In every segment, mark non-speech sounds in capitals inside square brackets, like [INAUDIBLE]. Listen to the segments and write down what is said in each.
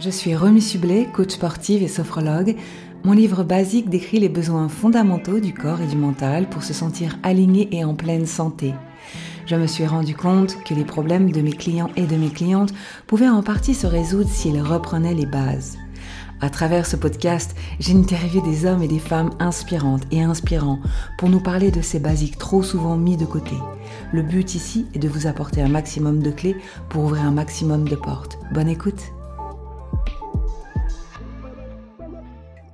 Je suis Remy Sublet, coach sportive et sophrologue. Mon livre basique décrit les besoins fondamentaux du corps et du mental pour se sentir aligné et en pleine santé. Je me suis rendu compte que les problèmes de mes clients et de mes clientes pouvaient en partie se résoudre s'ils reprenaient les bases. À travers ce podcast, j'ai interviewé des hommes et des femmes inspirantes et inspirants pour nous parler de ces basiques trop souvent mis de côté. Le but ici est de vous apporter un maximum de clés pour ouvrir un maximum de portes. Bonne écoute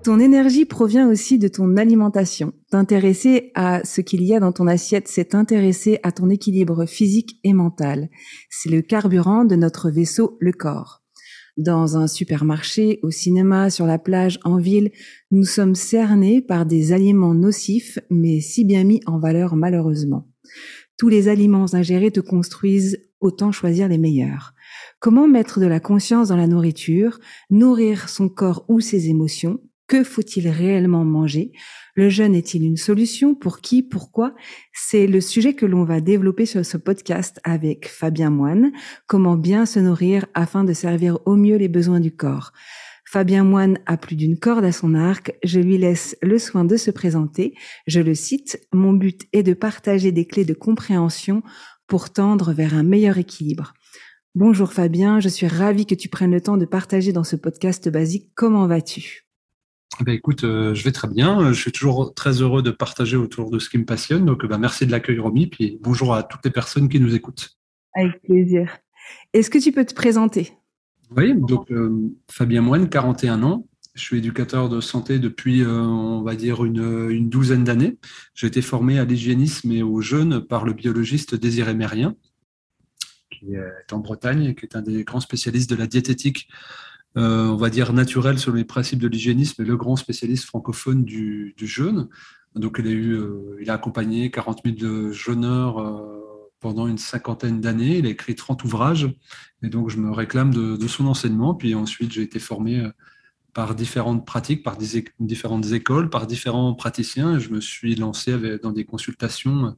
Ton énergie provient aussi de ton alimentation. T'intéresser à ce qu'il y a dans ton assiette, c'est t'intéresser à ton équilibre physique et mental. C'est le carburant de notre vaisseau, le corps dans un supermarché, au cinéma, sur la plage, en ville, nous sommes cernés par des aliments nocifs, mais si bien mis en valeur malheureusement. Tous les aliments ingérés te construisent, autant choisir les meilleurs. Comment mettre de la conscience dans la nourriture, nourrir son corps ou ses émotions Que faut-il réellement manger? Le jeûne est-il une solution? Pour qui? Pourquoi? C'est le sujet que l'on va développer sur ce podcast avec Fabien Moine. Comment bien se nourrir afin de servir au mieux les besoins du corps. Fabien Moine a plus d'une corde à son arc. Je lui laisse le soin de se présenter. Je le cite. Mon but est de partager des clés de compréhension pour tendre vers un meilleur équilibre. Bonjour Fabien, je suis ravie que tu prennes le temps de partager dans ce podcast basique. Comment vas-tu? Eh ben, écoute, euh, je vais très bien. Je suis toujours très heureux de partager autour de ce qui me passionne. Donc, ben, merci de l'accueil, Romy. Puis bonjour à toutes les personnes qui nous écoutent. Avec plaisir. Est-ce que tu peux te présenter? Oui, donc euh, Fabien Moine, 41 ans. Je suis éducateur de santé depuis, euh, on va dire, une, une douzaine d'années. J'ai été formé à l'hygiénisme et au jeûne par le biologiste Désiré Mérien, qui est en Bretagne et qui est un des grands spécialistes de la diététique euh, on va dire, naturel sur les principes de l'hygiénisme et le grand spécialiste francophone du, jeûne. Donc, il a, eu, euh, il a accompagné 40 000 jeûneurs euh, pendant une cinquantaine d'années. Il a écrit 30 ouvrages. Et donc, je me réclame de, son enseignement. Puis ensuite, j'ai été formé par différentes pratiques, par différentes écoles, par différents praticiens. Et je me suis lancé dans des consultations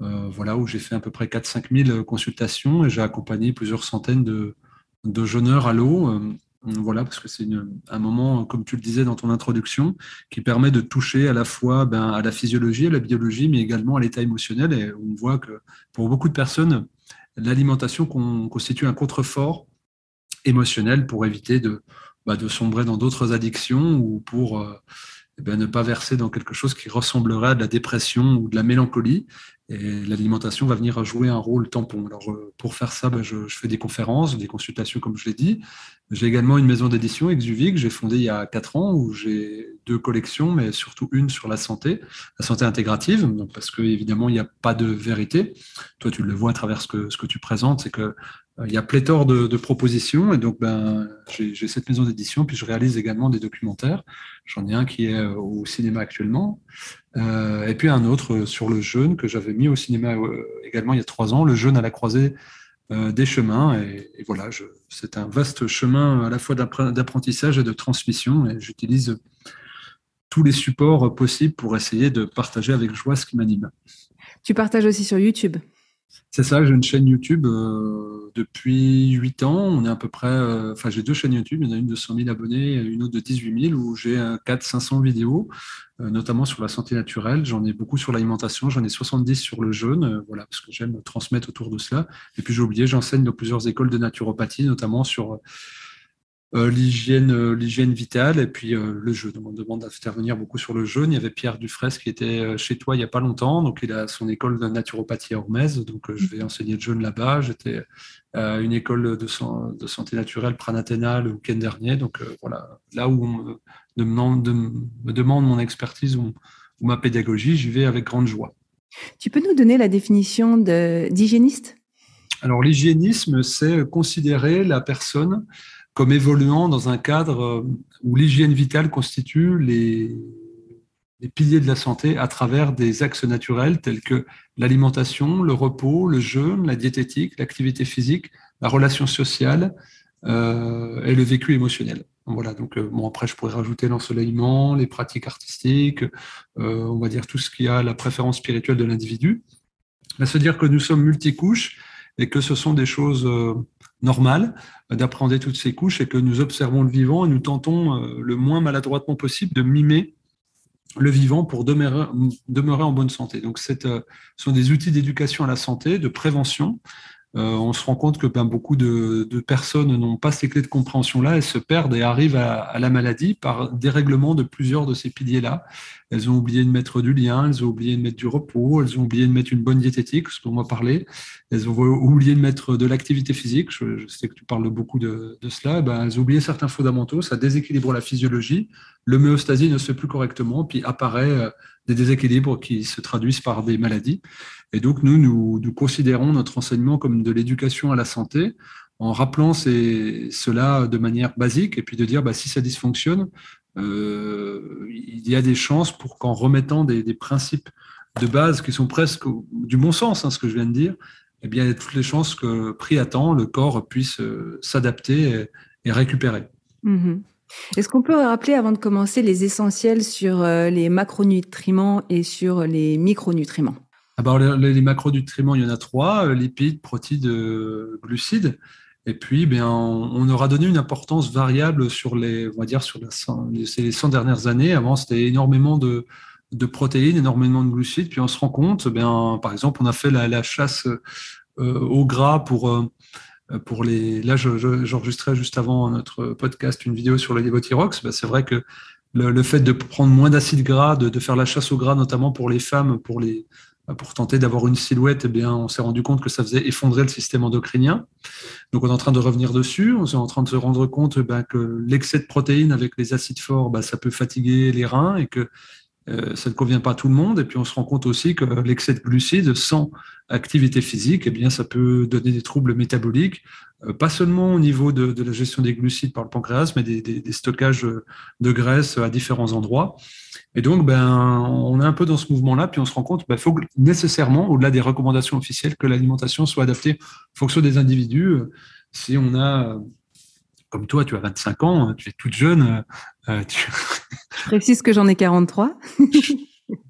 voilà, où j'ai fait à peu près 4-5 000 consultations et j'ai accompagné plusieurs centaines de jeûneurs à l'eau voilà, parce que c'est un moment, comme tu le disais dans ton introduction, qui permet de toucher à la fois ben, à la physiologie, à la biologie, mais également à l'état émotionnel. Et on voit que pour beaucoup de personnes, l'alimentation constitue un contrefort émotionnel pour éviter de, de sombrer dans d'autres addictions ou pour euh, eh ben, ne pas verser dans quelque chose qui ressemblerait à de la dépression ou de la mélancolie. Et l'alimentation va venir jouer un rôle tampon. Alors, euh, pour faire ça, ben, je, fais des conférences, des consultations, comme je l'ai dit. J'ai également une maison d'édition, Exuvie, que j'ai fondée il y a quatre ans, où j'ai deux collections, mais surtout une sur la santé, la santé intégrative, parce qu'évidemment, il n'y a pas de vérité. Toi, tu le vois à travers ce que, ce que tu présentes, c'est que il y a pléthore de, propositions et donc ben, j'ai cette maison d'édition, puis je réalise également des documentaires. J'en ai un qui est euh, au cinéma actuellement, euh, et puis un autre sur le jeûne que j'avais mis au cinéma également il y a trois ans, le jeûne à la croisée des chemins. Et, voilà, c'est un vaste chemin à la fois d'apprentissage et de transmission, et j'utilise tous les supports possibles pour essayer de partager avec joie ce qui m'anime. Tu partages aussi sur YouTube c'est ça, j'ai une chaîne YouTube euh, depuis 8 ans. On est à peu près, euh, enfin, j'ai deux chaînes YouTube. Il y en a une de 100 000 abonnés et une autre de 18 000 où j'ai 400-500 vidéos, euh, notamment sur la santé naturelle. J'en ai beaucoup sur l'alimentation. J'en ai 70 sur le jeûne, voilà, parce que j'aime transmettre autour de cela. Et puis j'ai oublié, j'enseigne dans plusieurs écoles de naturopathie, notamment sur l'hygiène, euh, l'hygiène vitale et puis euh, le jeûne. On demande d'intervenir beaucoup sur le jeûne. Il y avait Pierre Dufresne qui était chez toi il n'y a pas longtemps, donc il a son école de naturopathie à Ormez, donc je vais enseigner le jeûne là-bas. J'étais à une école de, de santé naturelle Pranathéna le week-end dernier, donc voilà, là où on me demande, me demande mon expertise ou, ou ma pédagogie, j'y vais avec grande joie. Tu peux nous donner la définition d'hygiéniste? Alors l'hygiénisme, c'est considérer la personne comme évoluant dans un cadre euh, où l'hygiène vitale constitue les, piliers de la santé à travers des axes naturels tels que l'alimentation, le repos, le jeûne, la diététique, l'activité physique, la relation sociale euh, et le vécu émotionnel. Voilà, donc euh, bon, après je pourrais rajouter l'ensoleillement, les pratiques artistiques, on va dire tout ce qui a la préférence spirituelle de l'individu. Ça veut dire que nous sommes multicouches et que ce sont des choses normal d'appréhender toutes ces couches et que nous observons le vivant et nous tentons le moins maladroitement possible de mimer le vivant pour demeurer, en bonne santé. Donc, ce sont des outils d'éducation à la santé, de prévention, euh, on se rend compte que ben, beaucoup de, personnes n'ont pas ces clés de compréhension-là, elles se perdent et arrivent à, la maladie par dérèglement de plusieurs de ces piliers-là. Elles ont oublié de mettre du lien, elles ont oublié de mettre du repos, elles ont oublié de mettre une bonne diététique, ce dont on va parler, elles ont oublié de mettre de l'activité physique, je, sais que tu parles beaucoup de, cela, ben, elles ont oublié certains fondamentaux, ça déséquilibre la physiologie, l'homéostasie ne se fait plus correctement, puis apparaît euh, des déséquilibres qui se traduisent par des maladies. Et donc, nous, nous, considérons notre enseignement comme de l'éducation à la santé, en rappelant cela de manière basique, et puis de dire, bah, si ça dysfonctionne, euh, il y a des chances pour qu'en remettant des, principes de base qui sont presque du bon sens, hein, ce que je viens de dire, eh bien, il y a toutes les chances que, pris à temps, le corps puisse euh, s'adapter et, récupérer. Mm-hmm. Est-ce qu'on peut rappeler avant de commencer les essentiels sur euh, les macronutriments et sur les micronutriments? Alors, les, macronutriments, il y en a trois lipides, protides, glucides. Et puis, bien, on, aura donné une importance variable sur les, on va dire, sur les 100 dernières années. Avant, c'était énormément de, protéines, énormément de glucides. Puis on se rend compte, bien, par exemple, on a fait la, chasse au gras pour euh, pour les. Là, j'enregistrais juste avant notre podcast une vidéo sur le levothyrox. Bah, c'est vrai que le, fait de prendre moins d'acide gras, de, faire la chasse au gras, notamment pour les femmes, pour les pour tenter d'avoir une silhouette, eh bien, on s'est rendu compte que ça faisait effondrer le système endocrinien. Donc, on est en train de revenir dessus. On est en train de se rendre compte bah, que l'excès de protéines avec les acides forts, ça peut fatiguer les reins et que ça ne convient pas à tout le monde. Et puis on se rend compte aussi que l'excès de glucides sans activité physique, eh bien, ça peut donner des troubles métaboliques, euh, pas seulement au niveau de, la gestion des glucides par le pancréas, mais des, stockages de graisse à différents endroits. Et donc, ben, on est un peu dans ce mouvement-là, puis on se rend compte qu'il ben, faut nécessairement, au-delà des recommandations officielles, que l'alimentation soit adaptée en fonction des individus. Si on a comme toi, tu as 25 ans, tu es toute jeune. Euh, tu... [LAUGHS] Je précise que j'en ai 43.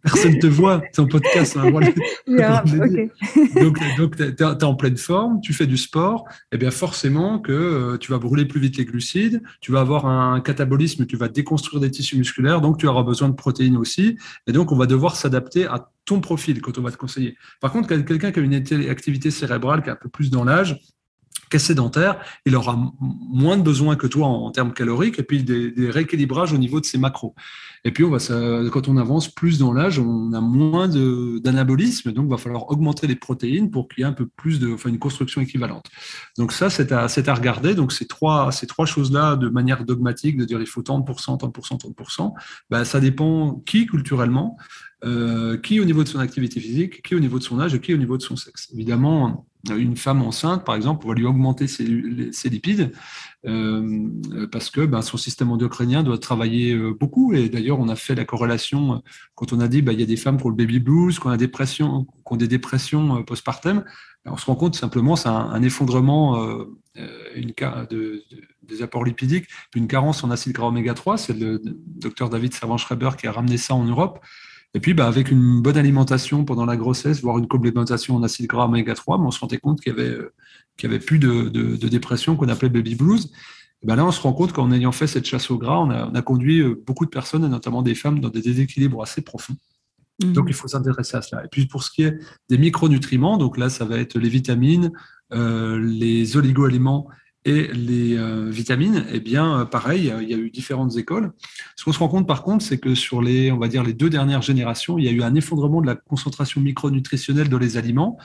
Personne ne te voit, c'est un podcast. Hein, [LAUGHS] Donc, donc tu es, en pleine forme, tu fais du sport, et eh bien forcément que euh, tu vas brûler plus vite les glucides, tu vas avoir un catabolisme, tu vas déconstruire des tissus musculaires, donc tu auras besoin de protéines aussi. Et donc, on va devoir s'adapter à ton profil quand on va te conseiller. Par contre, quelqu'un qui a une activité cérébrale qui est un peu plus dans l'âge, sédentaire, il aura moins de besoins que toi en, termes caloriques et puis des, rééquilibrages au niveau de ses macros. Et puis, on va, quand on avance plus dans l'âge, on a moins d'anabolisme, donc il va falloir augmenter les protéines pour qu'il y ait un peu plus de, enfin, une construction équivalente. Donc ça, c'est à, à, regarder. Donc ces trois, trois choses-là, de manière dogmatique, de dire il faut tant de pourcents, tant de pourcents, tant de pourcents, ben, ça dépend qui culturellement, euh, qui au niveau de son activité physique, qui au niveau de son âge et qui au niveau de son sexe. Évidemment, une femme enceinte, par exemple, on va lui augmenter ses, lipides euh, parce que ben, son système endocrinien doit travailler euh, beaucoup. Et d'ailleurs, on a fait la corrélation quand on a dit ben, il y a des femmes qui ont le baby blues, qui ont, des dépressions postpartum. Ben, on se rend compte simplement c'est un, effondrement des apports lipidiques, une carence en acide gras oméga 3. C'est le docteur David Servan-Schreiber qui a ramené ça en Europe. Et puis, bah, avec une bonne alimentation pendant la grossesse, voire une complémentation en acide gras oméga 3, on se rendait compte qu'il y avait, euh, avait plus de, de, dépression qu'on appelait baby blues. Et ben là, on se rend compte qu'en ayant fait cette chasse au gras, on a, on a, conduit euh, beaucoup de personnes, et notamment des femmes, dans des déséquilibres assez profonds. Mmh. Donc, il faut s'intéresser à cela. Et puis, pour ce qui est des micronutriments, donc là, ça va être les vitamines, euh, les oligoaliments et les euh, vitamines, eh bien, euh, pareil, il y a eu différentes écoles. Ce qu'on se rend compte, par contre, c'est que sur les, on va dire, les deux dernières générations, il y a eu un effondrement de la concentration micronutritionnelle dans les aliments.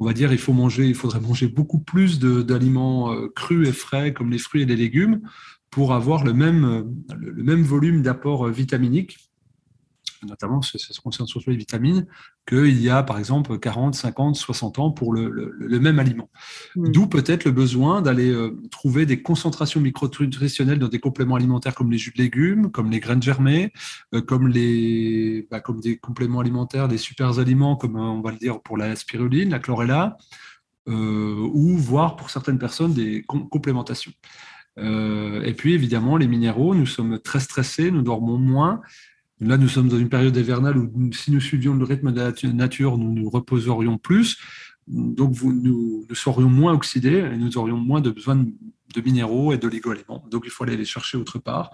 On va dire, il faut manger, il faudrait manger beaucoup plus d'aliments euh, crus et frais, comme les fruits et les légumes, pour avoir le même, le même volume d'apport vitaminique notamment ça se concerne surtout les vitamines, qu'il y a par exemple 40, 50, 60 ans pour le, même aliment. Mm. D'où peut-être le besoin d'aller euh, trouver des concentrations micronutritionnelles dans des compléments alimentaires comme les jus de légumes, comme les graines germées, euh, comme, les, bah, comme des compléments alimentaires, des super aliments comme euh, on va le dire pour la spiruline, la chlorella, ou voire pour certaines personnes des complémentations. et puis évidemment, les minéraux, nous sommes très stressés, nous dormons moins, Là, nous sommes dans une période hivernale où si nous suivions le rythme de la nature, nous nous reposerions plus. donc nous, serions moins oxydés et nous aurions moins de besoin de, minéraux et d'oligo-éléments. Donc il faut aller les chercher autre part.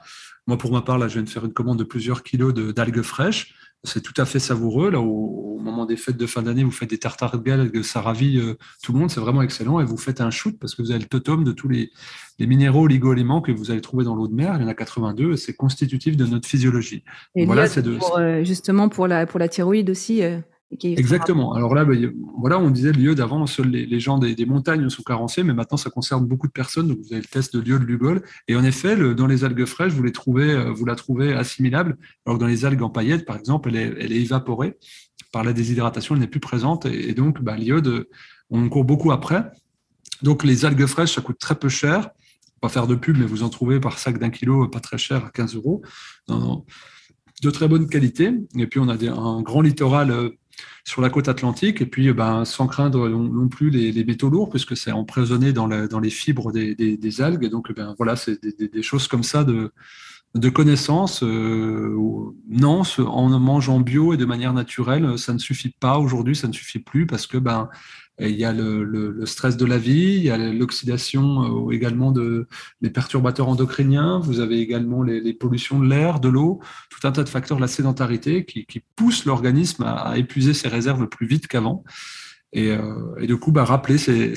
Moi, pour ma part, là, je viens de faire une commande de plusieurs kilos d'algues fraîches. C'est tout à fait savoureux. Là, au, moment des fêtes de fin d'année, vous faites des tartares d'algues, ça ravit euh, tout le monde. C'est vraiment excellent. Et vous faites un shoot parce que vous avez le totem de tous les, les minéraux oligo-éléments que vous allez trouver dans l'eau de mer. Il y en a 82. C'est constitutif de notre physiologie. Et voilà, c'est euh, justement pour la, pour la thyroïde aussi. Euh, Exactement. Alors là, ben, voilà, on disait le lieu d'avant, seuls les, gens des, montagnes sont carencés, mais maintenant ça concerne beaucoup de personnes. Donc vous avez le test de lieu de Lugol. Et en effet, dans les algues fraîches, vous les trouvez, euh, vous la trouvez assimilable. Alors que dans les algues en paillettes, par exemple, elle est, évaporée par la déshydratation, elle n'est plus présente. Et, donc, bah, l'iode, on court beaucoup après. Donc les algues fraîches, ça coûte très peu cher. Pas faire de pub, mais vous en trouvez par sac d'un kilo, pas très cher, à 15 euros. de très bonne qualité. Et puis on a un grand littoral euh, sur la côte atlantique, et puis ben, sans craindre non, plus les, métaux lourds, puisque c'est emprisonné dans, les fibres des, algues. Donc, ben, voilà, c'est des, choses comme ça de, de connaissances. Euh, non, en mangeant bio et de manière naturelle, ça ne suffit pas aujourd'hui, ça ne suffit plus, parce que ben, il y a le, stress de la vie, il y a l'oxydation euh, également de les perturbateurs endocriniens, vous avez également les, pollutions de l'air, de l'eau, tout un tas de facteurs la sédentarité qui, poussent l'organisme à, épuiser ses réserves plus vite qu'avant. Et, euh, du coup, bah, rappeler ces,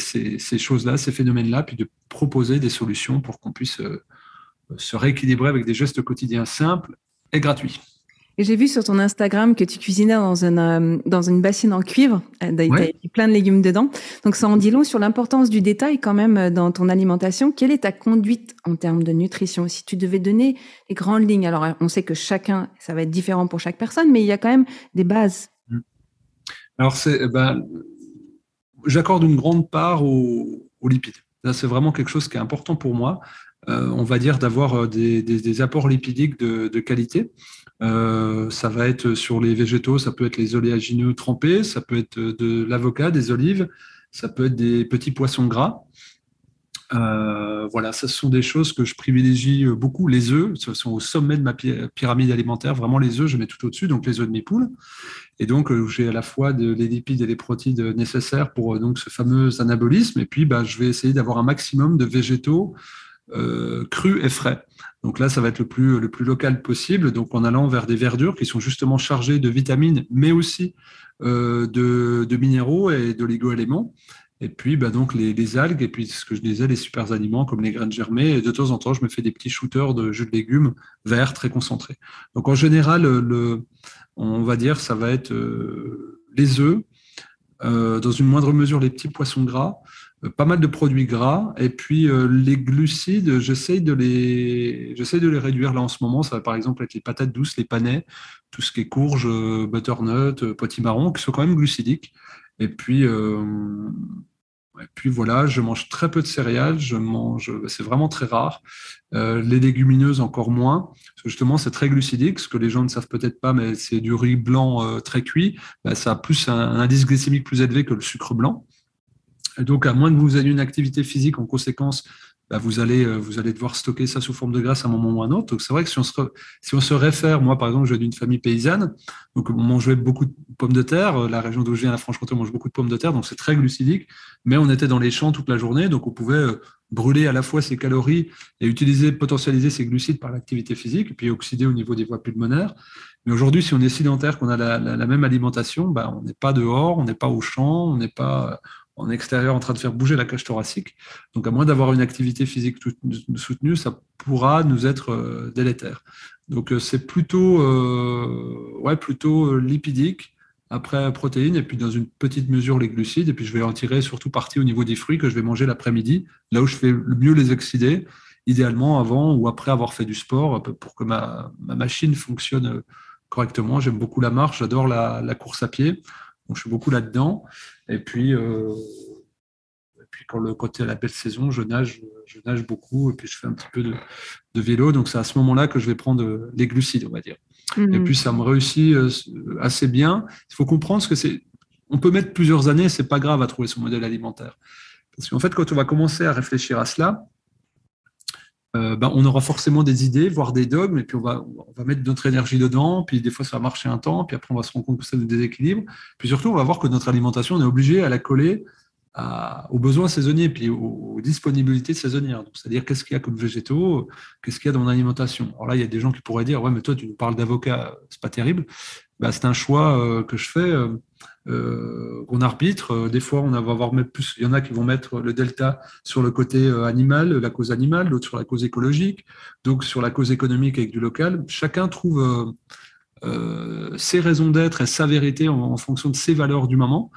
choses-là, ces phénomènes-là, puis de proposer des solutions pour qu'on puisse euh, se rééquilibrer avec des gestes quotidiens simples et gratuits. Et j'ai vu sur ton Instagram que tu cuisinais dans une, euh, dans une bassine en cuivre. Euh, tu as plein de légumes dedans. Donc ça en dit long sur l'importance du détail quand même euh, dans ton alimentation. Quelle est ta conduite en termes de nutrition? Si tu devais donner les grandes lignes, alors on sait que chacun, ça va être différent pour chaque personne, mais il y a quand même des bases. Mmh. Alors c'est, eh ben, j'accorde une grande part aux, lipides. c'est vraiment quelque chose qui est important pour moi. On va dire d'avoir des, des, apports lipidiques de, qualité. Euh, ça va être sur les végétaux, ça peut être les oléagineux trempés, ça peut être de l'avocat, des olives, ça peut être des petits poissons gras. Euh, voilà, ce sont des choses que je privilégie beaucoup. Les œufs, ce sont au sommet de ma pyramide alimentaire. Vraiment, les œufs, je mets tout au-dessus, donc les œufs de mes poules. Et donc, euh, j'ai à la fois les lipides et les protéines nécessaires pour donc ce fameux anabolisme. Et puis, bah, je vais essayer d'avoir un maximum de végétaux crus et frais. Donc là, ça va être le plus, le plus local possible, donc en allant vers des verdures qui sont justement chargées de vitamines, mais aussi euh, de, minéraux et d'oligo-éléments. Et puis, bah, donc les, algues, et puis ce que je disais, les super aliments comme les graines germées. Et de temps en temps, je me fais des petits shooters de jus de légumes verts très concentrés. Donc en général, le, on va dire, ça va être euh, les œufs, euh, dans une moindre mesure les petits poissons gras, euh, pas mal de produits gras. Et puis euh, les glucides, j'essaye de les, j'essaye de les réduire là en ce moment. Ça va par exemple être les patates douces, les panais, tout ce qui est courge, euh, butternut, potimarron, qui sont quand même glucidiques. Et puis, et puis voilà, je mange très peu de céréales. Je mange, c'est vraiment très rare. les légumineuses encore moins. Justement, c'est très glucidique. Ce que les gens ne savent peut-être pas, mais c'est du riz blanc très cuit. Bah, ça a plus un indice glycémique plus élevé que le sucre blanc donc, à moins que vous ayez une activité physique, en conséquence, bah, vous, allez, euh, vous allez devoir stocker ça sous forme de graisse à un moment ou à un autre. Donc, c'est vrai que si on, se, réfère, moi, par exemple, je viens d'une famille paysanne, donc on mangeait beaucoup de pommes de terre. Euh, la région d'où je viens, la Franche-Comté, on mange beaucoup de pommes de terre, donc c'est très glucidique. Mais on était dans les champs toute la journée, donc on pouvait euh, brûler à la fois ses calories et utiliser, potentialiser ses glucides par l'activité physique, puis oxyder au niveau des voies pulmonaires. Mais aujourd'hui, si on est sédentaire, qu'on a la, la, même alimentation, bah, on n'est pas dehors, on n'est pas au champ, on n'est pas, en extérieur en train de faire bouger la cage thoracique. Donc, à moins d'avoir une activité physique soutenue, ça pourra nous être euh, délétère. Donc, euh, c'est plutôt, euh, ouais, plutôt lipidique, après protéines, et puis dans une petite mesure les glucides, et puis je vais en tirer surtout partie au niveau des fruits que je vais manger l'après-midi, là où je fais le mieux les oxyder, idéalement avant ou après avoir fait du sport, pour que ma, machine fonctionne correctement. J'aime beaucoup la marche, j'adore la course à pied. Donc, je suis beaucoup là-dedans. Et puis, euh, et puis, quand le côté à la belle saison, je nage, je nage beaucoup et puis je fais un petit peu de, vélo. Donc, c'est à ce moment-là que je vais prendre les glucides, on va dire. Et mhm. puis, ça me réussit euh, assez bien. Il faut comprendre ce que c'est. On peut mettre plusieurs années, c'est pas grave à trouver son modèle alimentaire. Parce qu'en fait, quand on va commencer à réfléchir à cela, euh, ben, on aura forcément des idées, voire des dogmes, et puis on va, mettre notre énergie dedans, puis des fois ça va marcher un temps, puis après on va se rendre compte que ça nous déséquilibre. Puis surtout, on va voir que notre alimentation, on est obligé à la coller aux besoins saisonniers, puis aux, disponibilités saisonnières. C'est-à-dire qu'est-ce qu'il y a comme végétaux, qu'est-ce qu'il y a dans mon alimentation? Alors là, il y a des gens qui pourraient dire, ouais, mais toi, tu nous parles d'avocat, c'est pas terrible. Ben, c'est un choix euh, que je fais. Euh, qu'on arbitre. Euh, des fois, on va avoir même plus. Il y en a qui vont mettre le delta sur le côté euh, animal, la cause animale, l'autre sur la cause écologique, donc sur la cause économique avec du local. Chacun trouve ses raisons d'être et sa vérité en, fonction de ses valeurs du moment.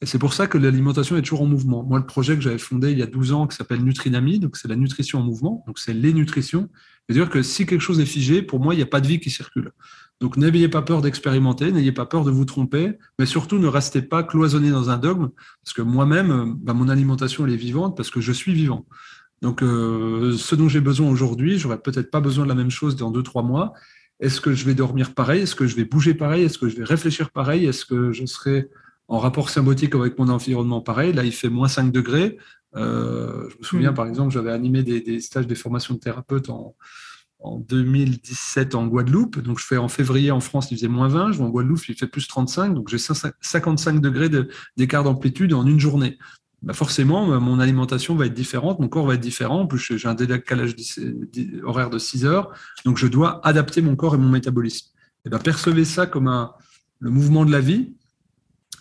Et c'est pour ça que l'alimentation est toujours en mouvement. Moi, le projet que j'avais fondé il y a 12 ans, qui s'appelle Nutrinami, donc c'est la nutrition en mouvement, donc c'est les nutritions. C'est-à-dire que si quelque chose est figé, pour moi, il n'y a pas de vie qui circule. Donc n'ayez pas peur d'expérimenter, n'ayez pas peur de vous tromper, mais surtout ne restez pas cloisonné dans un dogme, parce que moi-même, bah, mon alimentation elle est vivante parce que je suis vivant. Donc euh, ce dont j'ai besoin aujourd'hui, j'aurais peut-être pas besoin de la même chose dans deux trois mois. Est-ce que je vais dormir pareil? Est-ce que je vais bouger pareil? Est-ce que je vais réfléchir pareil? Est-ce que je serai en rapport symbiotique avec mon environnement pareil? Là, il fait moins 5 degrés. Euh, je me souviens, mmh. par exemple, j'avais animé des, des, stages de formation de thérapeute en, en 2017 en Guadeloupe. Donc, je fais en février en France, il faisait moins 20. Je vais en Guadeloupe, il fait plus 35. Donc, j'ai 55 degrés d'écart d'amplitude en une journée. Bah forcément, mon alimentation va être différente, mon corps va être différent. En plus, j'ai un décalage horaire de 6 heures. Donc, je dois adapter mon corps et mon métabolisme. Et ben, percevez ça comme le mouvement de la vie.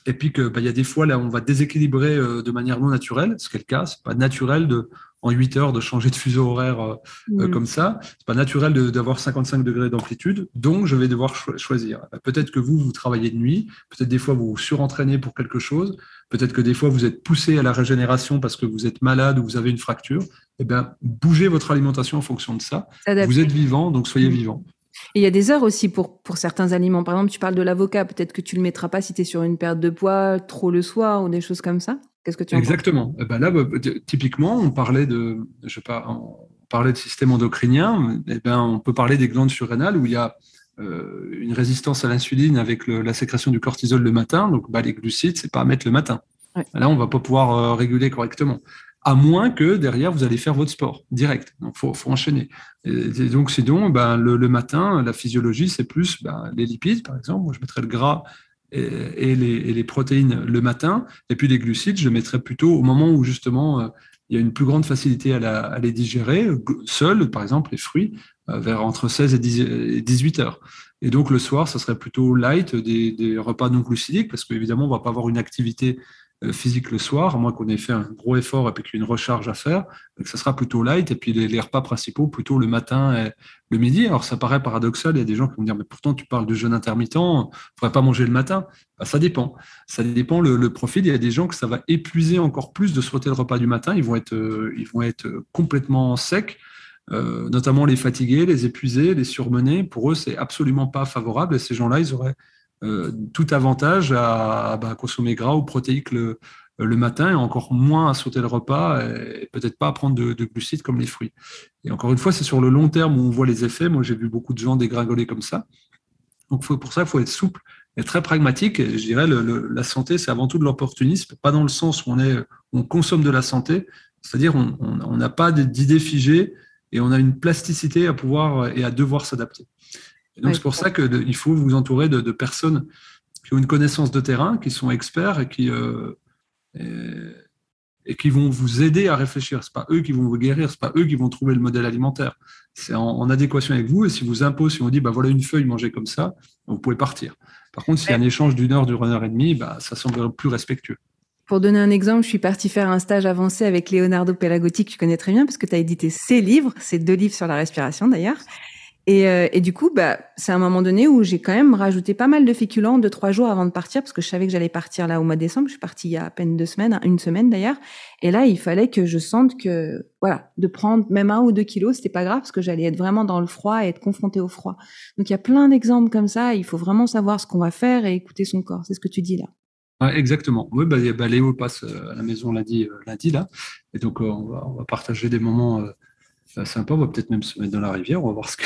Et puis qu'il bah, y a des fois, là, on va déséquilibrer euh, de manière non naturelle, ce qui est le cas. C'est pas naturel de en 8 heures de changer de fuseau horaire euh, euh, mm. comme ça. C'est pas naturel d'avoir 55 degrés d'amplitude, donc je vais devoir choisir. Peut-être que vous, vous travaillez de nuit, peut-être des fois vous vous surentraînez pour quelque chose, peut-être que des fois vous êtes poussé à la régénération parce que vous êtes malade ou vous avez une fracture. Eh bien, bougez votre alimentation en fonction de ça. Vous êtes vivant, donc soyez mm. vivant. Et il y a des heures aussi pour, pour certains aliments. Par exemple, tu parles de l'avocat, peut-être que tu le mettras pas si tu es sur une perte de poids trop le soir ou des choses comme ça? Qu'est-ce que tu en Exactement. Eh ben là, bah, typiquement, on parlait de, je sais pas, on parlait de système endocrinien. Eh ben, on peut parler des glandes surrénales où il y a euh, une résistance à l'insuline avec la sécrétion du cortisol le matin. Donc, bah, les glucides, c'est pas à mettre le matin. Là, on va pas pouvoir euh, réguler correctement. À moins que derrière, vous allez faire votre sport direct. Donc, faut, faut enchaîner. Et, donc, sinon, ben, le, le, matin, la physiologie, c'est plus ben, les lipides, par exemple. Moi, je mettrais le gras et, les, protéines le matin. Et puis les glucides, je mettrais plutôt au moment où justement euh, il y a une plus grande facilité à, les digérer, seuls, par exemple les fruits, euh, vers entre 16 et 18 heures. Et donc le soir, ça serait plutôt light, des, repas non glucidiques, parce qu'évidemment, on ne va pas avoir une activité euh, physique le soir, à moins qu'on ait fait un gros effort et puis qu'il y ait une recharge à faire. Donc, ça sera plutôt light. Et puis, les, repas principaux, plutôt le matin et le midi. Alors, ça paraît paradoxal. Il y a des gens qui vont dire, mais pourtant, tu parles de jeûne intermittent, il ne faudrait pas manger le matin. Bah, ça dépend. Ça dépend le, profil. Il y a des gens que ça va épuiser encore plus de sauter le repas du matin. Ils vont être, euh, ils vont être complètement secs. Euh, notamment les fatigués, les épuisés, les surmenés. Pour eux, c'est absolument pas favorable. Et ces gens-là, ils auraient euh, tout avantage à, bah, consommer gras ou protéique le, matin et encore moins à sauter le repas et peut-être pas à prendre de, glucides comme les fruits. Et encore une fois, c'est sur le long terme où on voit les effets. Moi, j'ai vu beaucoup de gens dégringoler comme ça. Donc, pour ça, il faut être souple et très pragmatique. je dirais, le, la santé, c'est avant tout de l'opportunisme, pas dans le sens où on, on consomme de la santé, c'est-à-dire on n'a pas d'idées figées et on a une plasticité à pouvoir et à devoir s'adapter donc, c'est pour ça qu'il faut vous entourer de, personnes qui ont une connaissance de terrain, qui sont experts et qui, euh, et, qui vont vous aider à réfléchir. Ce pas eux qui vont vous guérir, ce pas eux qui vont trouver le modèle alimentaire. C'est en, adéquation avec vous. Et si vous imposez, si on dit, bah, voilà une feuille, mangez comme ça, vous pouvez partir. Par contre, s'il y a un échange d'une heure, d'une heure et demie, bah, ça semble plus respectueux. Pour donner un exemple, je suis partie faire un stage avancé avec Leonardo Pelagotti, que tu connais très bien, parce que tu as édité ses livres, ses deux livres sur la respiration d'ailleurs. Et, euh, et, du coup, bah, c'est un moment donné où j'ai quand même rajouté pas mal de féculents deux trois jours avant de partir parce que je savais que j'allais partir là au mois de décembre. Je suis partie il y a à peine deux semaines, une semaine d'ailleurs. Et là, il fallait que je sente que voilà, de prendre même un ou deux kilos, c'était pas grave parce que j'allais être vraiment dans le froid et être confrontée au froid. Donc il y a plein d'exemples comme ça. Il faut vraiment savoir ce qu'on va faire et écouter son corps. C'est ce que tu dis là. Ouais, exactement. Oui, bah, bah, Léo passe euh, à la maison lundi, euh, lundi là, et donc on va, partager des moments c'est sympa, on va peut-être même se mettre dans la rivière, on va voir ce que.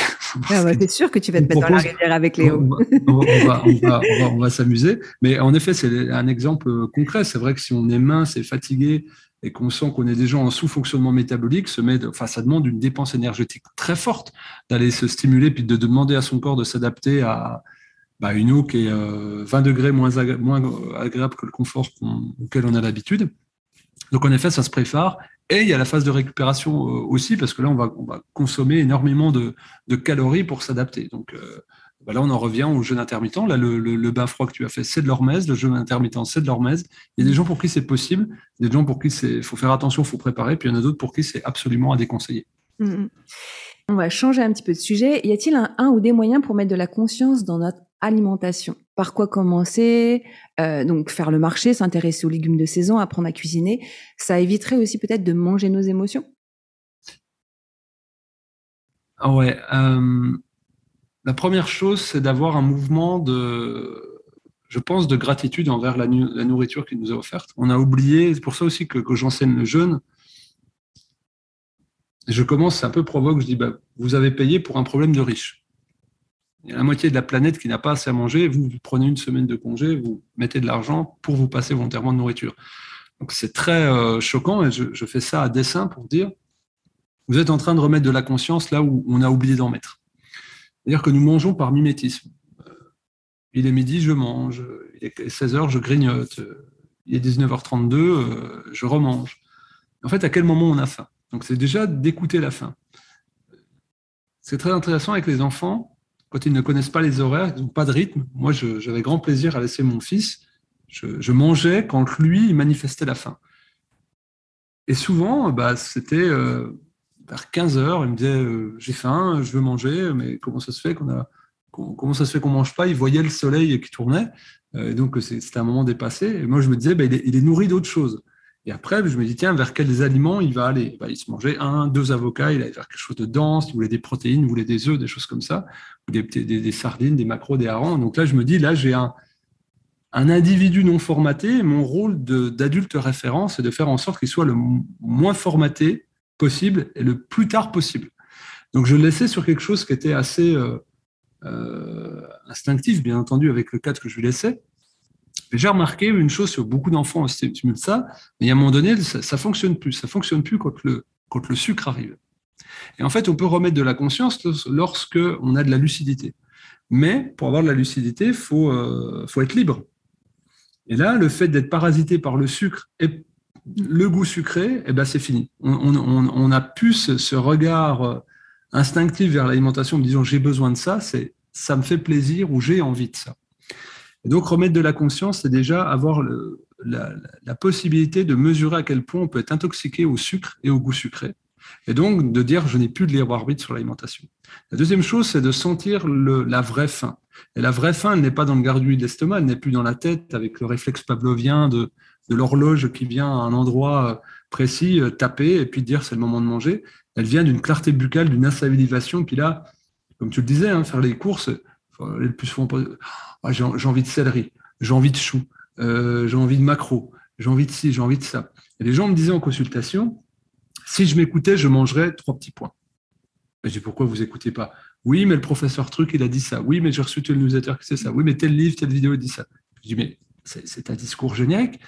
Ah bah, c'est sûr que tu vas te mettre dans la rivière avec Léo. On va, s'amuser. Mais en effet, c'est un exemple concret. C'est vrai que si on est mince et fatigué et qu'on sent qu'on est déjà en sous-fonctionnement métabolique, se met, enfin, ça demande une dépense énergétique très forte d'aller se stimuler puis de demander à son corps de s'adapter à bah, une eau qui est 20 euh, degrés moins, moins agréable que le confort auquel on a l'habitude. Donc en effet, ça se prépare. Et il y a la phase de récupération euh, aussi, parce que là, on va, on va consommer énormément de, calories pour s'adapter. Donc euh, bah là, on en revient au jeûne intermittent. Là, le, bain froid que tu as fait, c'est de l'hormèse. Le jeûne intermittent, c'est de l'hormèse. Il y a des gens pour qui c'est possible, des gens pour qui il faut faire attention, il faut préparer, puis il y en a d'autres pour qui c'est absolument à déconseiller. Mm, mm. On va changer un petit peu de sujet. Y a-t-il un, ou des moyens pour mettre de la conscience dans notre alimentation Par quoi commencer? Euh, Donc faire le marché, s'intéresser aux légumes de saison, apprendre à cuisiner. Ça éviterait aussi peut-être de manger nos émotions? Ah ouais. Euh, la première chose, c'est d'avoir un mouvement de, je pense, de gratitude envers la, nourriture qu'il nous a offerte. On a oublié, c'est pour ça aussi que, j'enseigne le jeûne. Je commence, c'est un peu provoque, je dis, bah, vous avez payé pour un problème de riche. Il y a la moitié de la planète qui n'a pas assez à manger. Vous, prenez une semaine de congé, vous mettez de l'argent pour vous passer volontairement de nourriture. Donc c'est très euh, choquant et je, je, fais ça à dessein pour dire, vous êtes en train de remettre de la conscience là où on a oublié d'en mettre. C'est-à-dire que nous mangeons par mimétisme. Euh, il est midi, je mange. Il est 16h, je grignote. Il est 19h32, euh, je remange. En fait, à quel moment on a faim? Donc, c'est déjà d'écouter la faim. C'est très intéressant avec les enfants, quand ils ne connaissent pas les horaires, ils n'ont pas de rythme. Moi, j'avais grand plaisir à laisser mon fils. Je, mangeais quand lui, il manifestait la faim. Et souvent, bah, c'était euh, vers 15 heures, il me disait euh, j'ai faim, je veux manger, mais comment ça se fait qu'on a comment ça se fait qu'on mange pas? Il voyait le soleil qui tournait, euh, donc c'était un moment dépassé. Et moi je me disais ben, il, est, nourri d'autres choses. Et après je me dis tiens vers quels aliments il va aller? Ben, Il se mangeait un, deux avocats, il allait vers quelque chose de dense, il voulait des protéines, il voulait des œufs, des choses comme ça, des, sardines, des macros, des harengs. Donc là je me dis là j'ai un un individu non formaté, mon rôle d'adulte référent, c'est de faire en sorte qu'il soit le moins formaté possible et le plus tard possible. Donc je le laissais sur quelque chose qui était assez euh, euh, instinctif, bien entendu, avec le cadre que je lui laissais. J'ai remarqué une chose sur beaucoup d'enfants stimulent ça, mais à un moment donné, ça, ne fonctionne plus. Ça fonctionne plus quand le, quand le sucre arrive. Et en fait, on peut remettre de la conscience lorsque on a de la lucidité. Mais pour avoir de la lucidité, faut, euh, faut être libre. Et là, le fait d'être parasité par le sucre et le goût sucré, eh ben c'est fini. On, a plus ce, regard euh, instinctif vers l'alimentation, disant j'ai besoin de ça, c'est ça me fait plaisir ou j'ai envie de ça. Et donc remettre de la conscience, c'est déjà avoir la, possibilité de mesurer à quel point on peut être intoxiqué au sucre et au goût sucré. Et donc de dire je n'ai plus de libre arbitre sur l'alimentation. La deuxième chose, c'est de sentir la vraie faim. Et la vraie faim, n'est pas dans le garduit de l'estomac, elle n'est plus dans la tête avec le réflexe pavlovien de de l'horloge qui vient à un endroit euh, précis, euh, taper et puis dire c'est le moment de manger. Elle vient d'une clarté buccale, d'une insalivation. Puis là, comme tu le disais, hein, faire les courses, le plus souvent, ah, j'ai envie de céleri, j'ai envie de chou, euh, j'ai envie de macro, j'ai envie de ci, j'ai envie de ça. Les gens me disaient en consultation, si je m'écoutais, je mangerais trois petits points. je dis pourquoi vous écoutez pas? Oui, mais le professeur truc, il a dit ça. Oui, mais j'ai reçu tel newsletter qui c'est ça. Oui, mais tel livre, telle vidéo dit ça. Je dis mais c'est un discours générique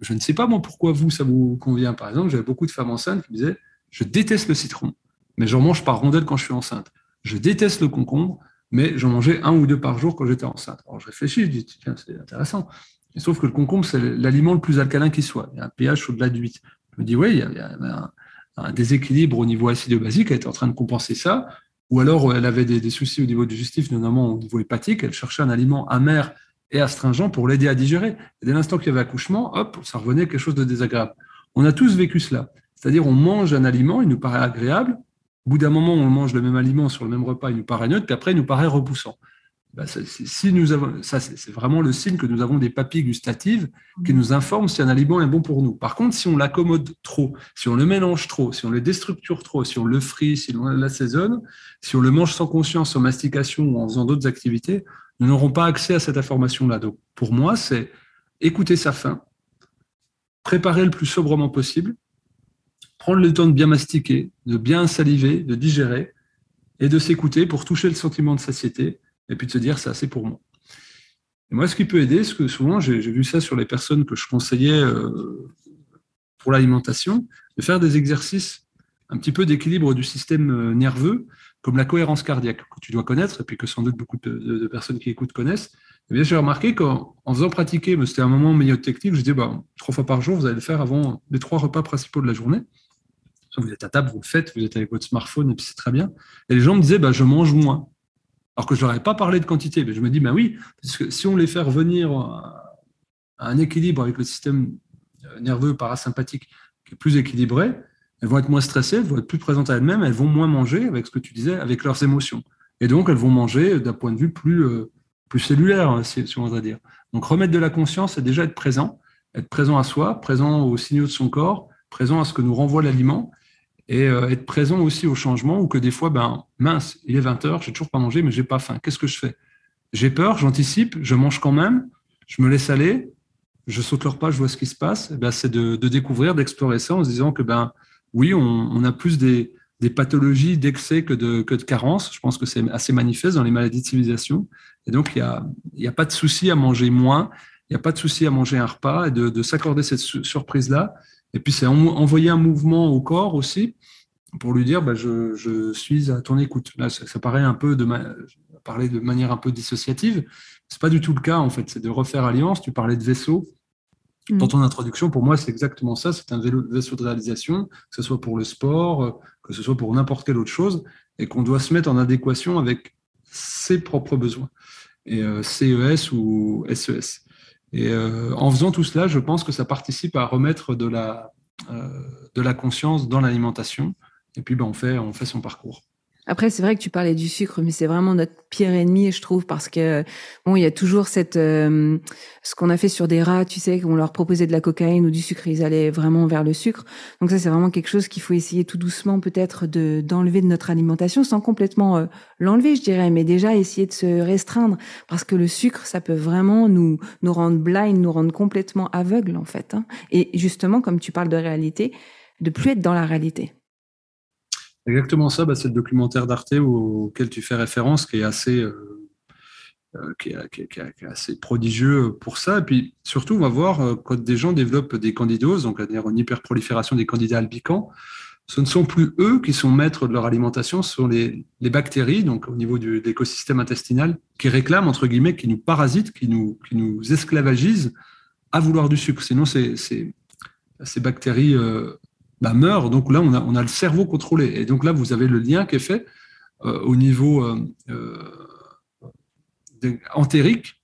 je ne sais pas moi pourquoi vous, ça vous convient. Par exemple, j'avais beaucoup de femmes enceintes qui me disaient, je déteste le citron, mais j'en mange par rondelle quand je suis enceinte. Je déteste le concombre, mais j'en mangeais un ou deux par jour quand j'étais enceinte. Alors je réfléchis, je dis, tiens, c'est intéressant. sauf que le concombre, c'est l'aliment le plus alcalin qui soit. Il y a un pH au-delà de 8. Je me dis, oui, il y a, un, déséquilibre au niveau acide-basique, elle était en train de compenser ça. Ou alors, elle avait des, des soucis au niveau digestif, notamment au niveau hépatique, elle cherchait un aliment amer et astringent pour l'aider à digérer. Et dès l'instant qu'il y avait accouchement, hop, ça revenait quelque chose de désagréable. On a tous vécu cela. C'est-à-dire, on mange un aliment, il nous paraît agréable. Au bout d'un moment, on mange le même aliment sur le même repas, il nous paraît neutre, puis après, il nous paraît repoussant. Ben, si nous avons, ça, c'est vraiment le signe que nous avons des papilles gustatives qui nous informent si un aliment est bon pour nous. Par contre, si on l'accommode trop, si on le mélange trop, si on le déstructure trop, si on le frit, si on l'assaisonne, si on le mange sans conscience, en mastication ou en faisant d'autres activités, nous n'aurons pas accès à cette information-là. Donc, pour moi, c'est écouter sa faim, préparer le plus sobrement possible, prendre le temps de bien mastiquer, de bien saliver, de digérer, et de s'écouter pour toucher le sentiment de satiété, et puis de se dire, c'est assez pour moi. Et moi, ce qui peut aider, c'est que souvent, j'ai vu ça sur les personnes que je conseillais euh, pour l'alimentation, de faire des exercices un petit peu d'équilibre du système euh, nerveux, comme la cohérence cardiaque, que tu dois connaître, et puis que sans doute beaucoup de, personnes qui écoutent connaissent. Et bien, j'ai remarqué qu'en faisant pratiquer, c'était un moment milieu technique, je disais, bah, trois fois par jour, vous allez le faire avant les trois repas principaux de la journée. Vous êtes à table, vous le faites, vous êtes avec votre smartphone, et puis c'est très bien. Et les gens me disaient, bah, je mange moins. Alors que je leur ai pas parlé de quantité. Mais je me dis, ben oui, parce que si on les fait revenir à un équilibre avec le système euh, nerveux parasympathique qui est plus équilibré, elles vont être moins stressées, elles vont être plus présentes à elles-mêmes, elles vont moins manger avec ce que tu disais, avec leurs émotions. Et donc, elles vont manger d'un point de vue plus, euh, plus cellulaire, si, on va dire. Donc, remettre de la conscience, c'est déjà être présent, être présent à soi, présent aux signaux de son corps, présent à ce que nous renvoie l'aliment, et euh, être présent aussi au changement, ou que des fois, ben, mince, il est 20 heures, j'ai toujours pas mangé, mais j'ai pas faim. Qu'est-ce que je fais? J'ai peur, j'anticipe, je mange quand même, je me laisse aller, je saute le repas, je vois ce qui se passe. Eh ben, c'est de, découvrir, d'explorer ça en se disant que ben, oui, on, a plus des, pathologies d'excès que de, que de carence. Je pense que c'est assez manifeste dans les maladies de civilisation. Et donc, il n'y a, a pas de souci à manger moins, il n'y a pas de souci à manger un repas et de, s'accorder cette surprise-là. Et puis, c'est envoyer un mouvement au corps aussi pour lui dire bah, je, suis à ton écoute. Là, ça, paraît un peu de parler de manière un peu dissociative. C'est pas du tout le cas, en fait. C'est de refaire alliance. Tu parlais de vaisseau. Dans mm. ton introduction, pour moi, c'est exactement ça. C'est un vaisseau de réalisation, que ce soit pour le sport, euh, que ce soit pour n'importe quelle autre chose, et qu'on doit se mettre en adéquation avec ses propres besoins, et euh, CES ou SES. Et euh, en faisant tout cela, je pense que ça participe à remettre de la, la conscience dans l'alimentation. Et puis, ben, on fait son parcours. Après, c'est vrai que tu parlais du sucre, mais c'est vraiment notre pire ennemi, je trouve, parce que bon, il y a toujours cette euh, ce qu'on a fait sur des rats, tu sais, qu'on leur proposait de la cocaïne ou du sucre, ils allaient vraiment vers le sucre. Donc ça, c'est vraiment quelque chose qu'il faut essayer tout doucement, peut-être, de d'enlever de notre alimentation, sans complètement euh, l'enlever, je dirais, mais déjà essayer de se restreindre, parce que le sucre, ça peut vraiment nous nous rendre blind, nous rendre complètement aveugles, en fait. Hein. Et justement, comme tu parles de réalité, de plus être dans la réalité. Exactement ça, bah, c'est le documentaire d'Arte auquel tu fais référence, qui est assez, euh, euh, qui, est, assez prodigieux pour ça. Et puis surtout, on va voir euh, quand des gens développent des candidoses, donc c'est-à-dire une hyperprolifération des candidats albicans, ce ne sont plus eux qui sont maîtres de leur alimentation, ce sont les, bactéries, donc au niveau de l'écosystème intestinal, qui réclament, entre guillemets, qui nous parasitent, qui nous, qui nous esclavagisent à vouloir du sucre. Sinon, ces, ces, ces bactéries bah, meurt. Donc là, on a, on a, le cerveau contrôlé. Et donc là, vous avez le lien qui est fait euh, au niveau euh, euh, entérique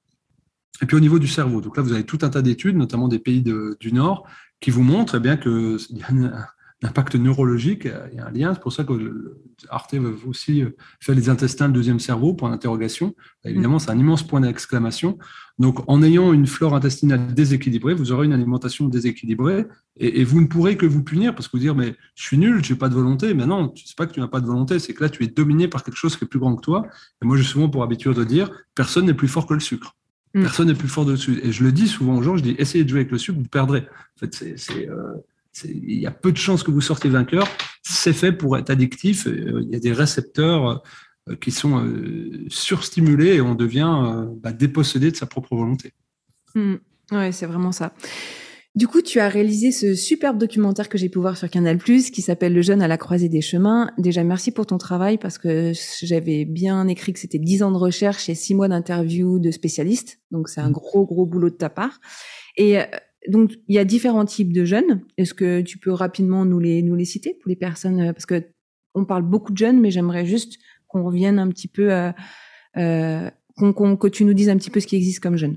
et puis au niveau du cerveau. Donc là, vous avez tout un tas d'études, notamment des pays du Nord, qui vous montrent eh bien, que [LAUGHS] l'impact neurologique, il y a un lien. C'est pour ça que Arte veut aussi faire les intestins, le deuxième cerveau, point d'interrogation. Évidemment, c'est un immense point d'exclamation. Donc, en ayant une flore intestinale déséquilibrée, vous aurez une alimentation déséquilibrée et, vous ne pourrez que vous punir parce que vous dire, mais je suis nul, je n'ai pas de volonté. Mais non, ce n'est pas que tu n'as pas de volonté, c'est que là, tu es dominé par quelque chose qui est plus grand que toi. Et moi, j'ai souvent pour habitude de dire, personne n'est plus fort que le sucre. Mm. Personne n'est plus fort dessus. Et je le dis souvent aux gens, je dis, essayez de jouer avec le sucre, vous perdrez. En fait, c'est euh, il y a peu de chances que vous sortez vainqueur. C'est fait pour être addictif. Euh, il y a des récepteurs euh, qui sont euh, surstimulés et on devient bah, dépossédé de sa propre volonté. Oui, c'est vraiment ça. Du coup, tu as réalisé ce superbe documentaire que j'ai pu voir sur Canal+, qui s'appelle Le jeune à la croisée des chemins. Déjà, merci pour ton travail parce que j'avais bien écrit que c'était 10 ans de recherche et 6 mois d'interview de spécialistes. Donc, c'est un hmm. gros, gros boulot de ta part. Et donc, il y a différents types de jeunes. Est-ce que tu peux rapidement nous les, nous les citer pour les personnes euh, Parce que on parle beaucoup de jeunes, mais j'aimerais juste qu'on revienne un petit peu, euh, euh que tu nous dises un petit peu ce qui existe comme jeunes.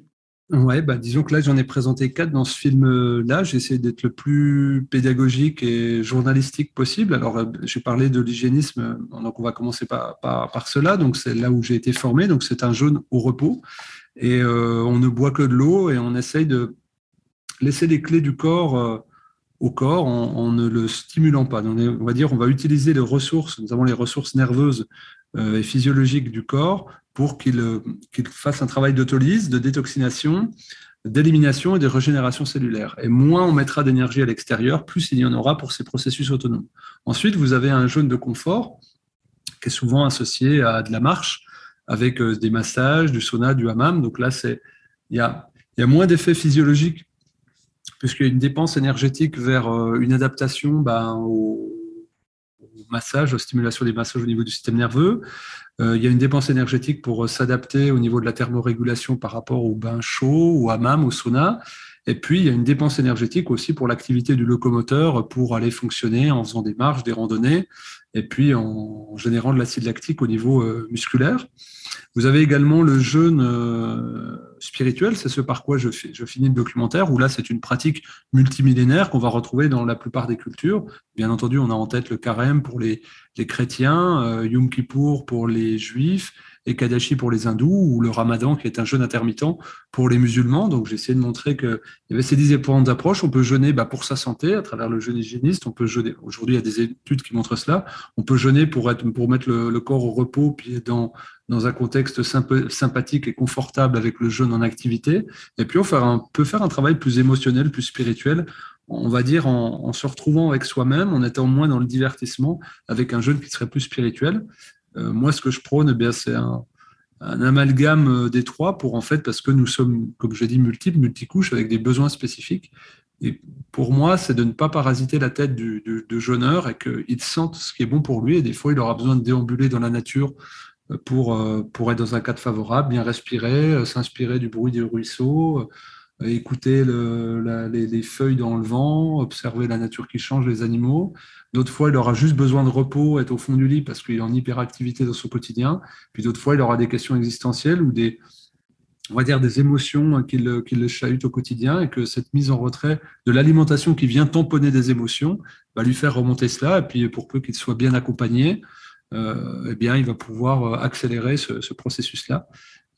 Ouais, bah disons que là j'en ai présenté quatre dans ce film-là. J'ai essayé d'être le plus pédagogique et journalistique possible. Alors j'ai parlé de l'hygiénisme, donc on va commencer par, par, par cela. Donc c'est là où j'ai été formé. Donc c'est un jeune au repos et on ne boit que de l'eau et on essaye de laisser les clés du corps euh, au corps en, ne le stimulant pas. on va dire, on va utiliser les ressources, notamment les ressources nerveuses euh, et physiologiques du corps, pour euh, qu'il fasse un travail d'autolyse, de détoxination, d'élimination et de régénération cellulaire. Et moins on mettra d'énergie à l'extérieur, plus il y en aura pour ces processus autonomes. Ensuite, vous avez un jaune de confort qui est souvent associé à de la marche, avec des massages, du sauna, du hammam. Donc là, il y a moins d'effets physiologiques puisqu'il y a une dépense énergétique vers une adaptation ben, au, massage, stimulation des massages au niveau du système nerveux. il y a une dépense énergétique pour s'adapter au niveau de la thermorégulation par rapport au bain chaud, au hammam, au sauna. Et puis, il y a une dépense énergétique aussi pour l'activité du locomoteur, pour aller fonctionner en faisant des marches, des randonnées, et puis en, générant de l'acide lactique au niveau euh, musculaire. Vous avez également le jeûne euh, spirituel, c'est ce par quoi je, finis le documentaire, où là, c'est une pratique multimillénaire qu'on va retrouver dans la plupart des cultures. Bien entendu, on a en tête le carême pour les, les chrétiens, euh, Yom Kippour pour les juifs, et Kadashi pour les hindous, ou le ramadan qui est un jeûne intermittent pour les musulmans. Donc j'ai essayé de montrer qu'il y avait ces différentes approches. On peut jeûner bah, pour sa santé à travers le jeûne hygiéniste. On peut jeûner. Aujourd'hui, il y a des études qui montrent cela. On peut jeûner pour, être, pour mettre le, corps au repos, puis dans, dans un contexte sympathique et confortable avec le jeûne en activité. Et puis on peut faire un travail plus émotionnel, plus spirituel on va dire, en, en, se retrouvant avec soi-même, en étant moins dans le divertissement, avec un jeûne qui serait plus spirituel. Euh, moi, ce que je prône, eh c'est un, amalgame euh, des trois pour en fait, parce que nous sommes, comme je dit, multiples, multicouches avec des besoins spécifiques. Et pour moi, c'est de ne pas parasiter la tête du, jeûneur et qu'il sente ce qui est bon pour lui. Et des fois, il aura besoin de déambuler dans la nature euh, pour, pour être dans un cadre favorable, bien respirer, s'inspirer du bruit du ruisseau, écouter les, feuilles dans le vent, observer la nature qui change, les animaux. D'autres fois, il aura juste besoin de repos, être au fond du lit parce qu'il est en hyperactivité dans son quotidien. Puis d'autres fois, il aura des questions existentielles ou des, on va dire, des émotions qui le, au quotidien et que cette mise en retrait de l'alimentation qui vient tamponner des émotions va lui faire remonter cela. Et puis, pour peu qu'il soit bien accompagné, euh, eh bien, il va pouvoir accélérer ce, ce processus-là.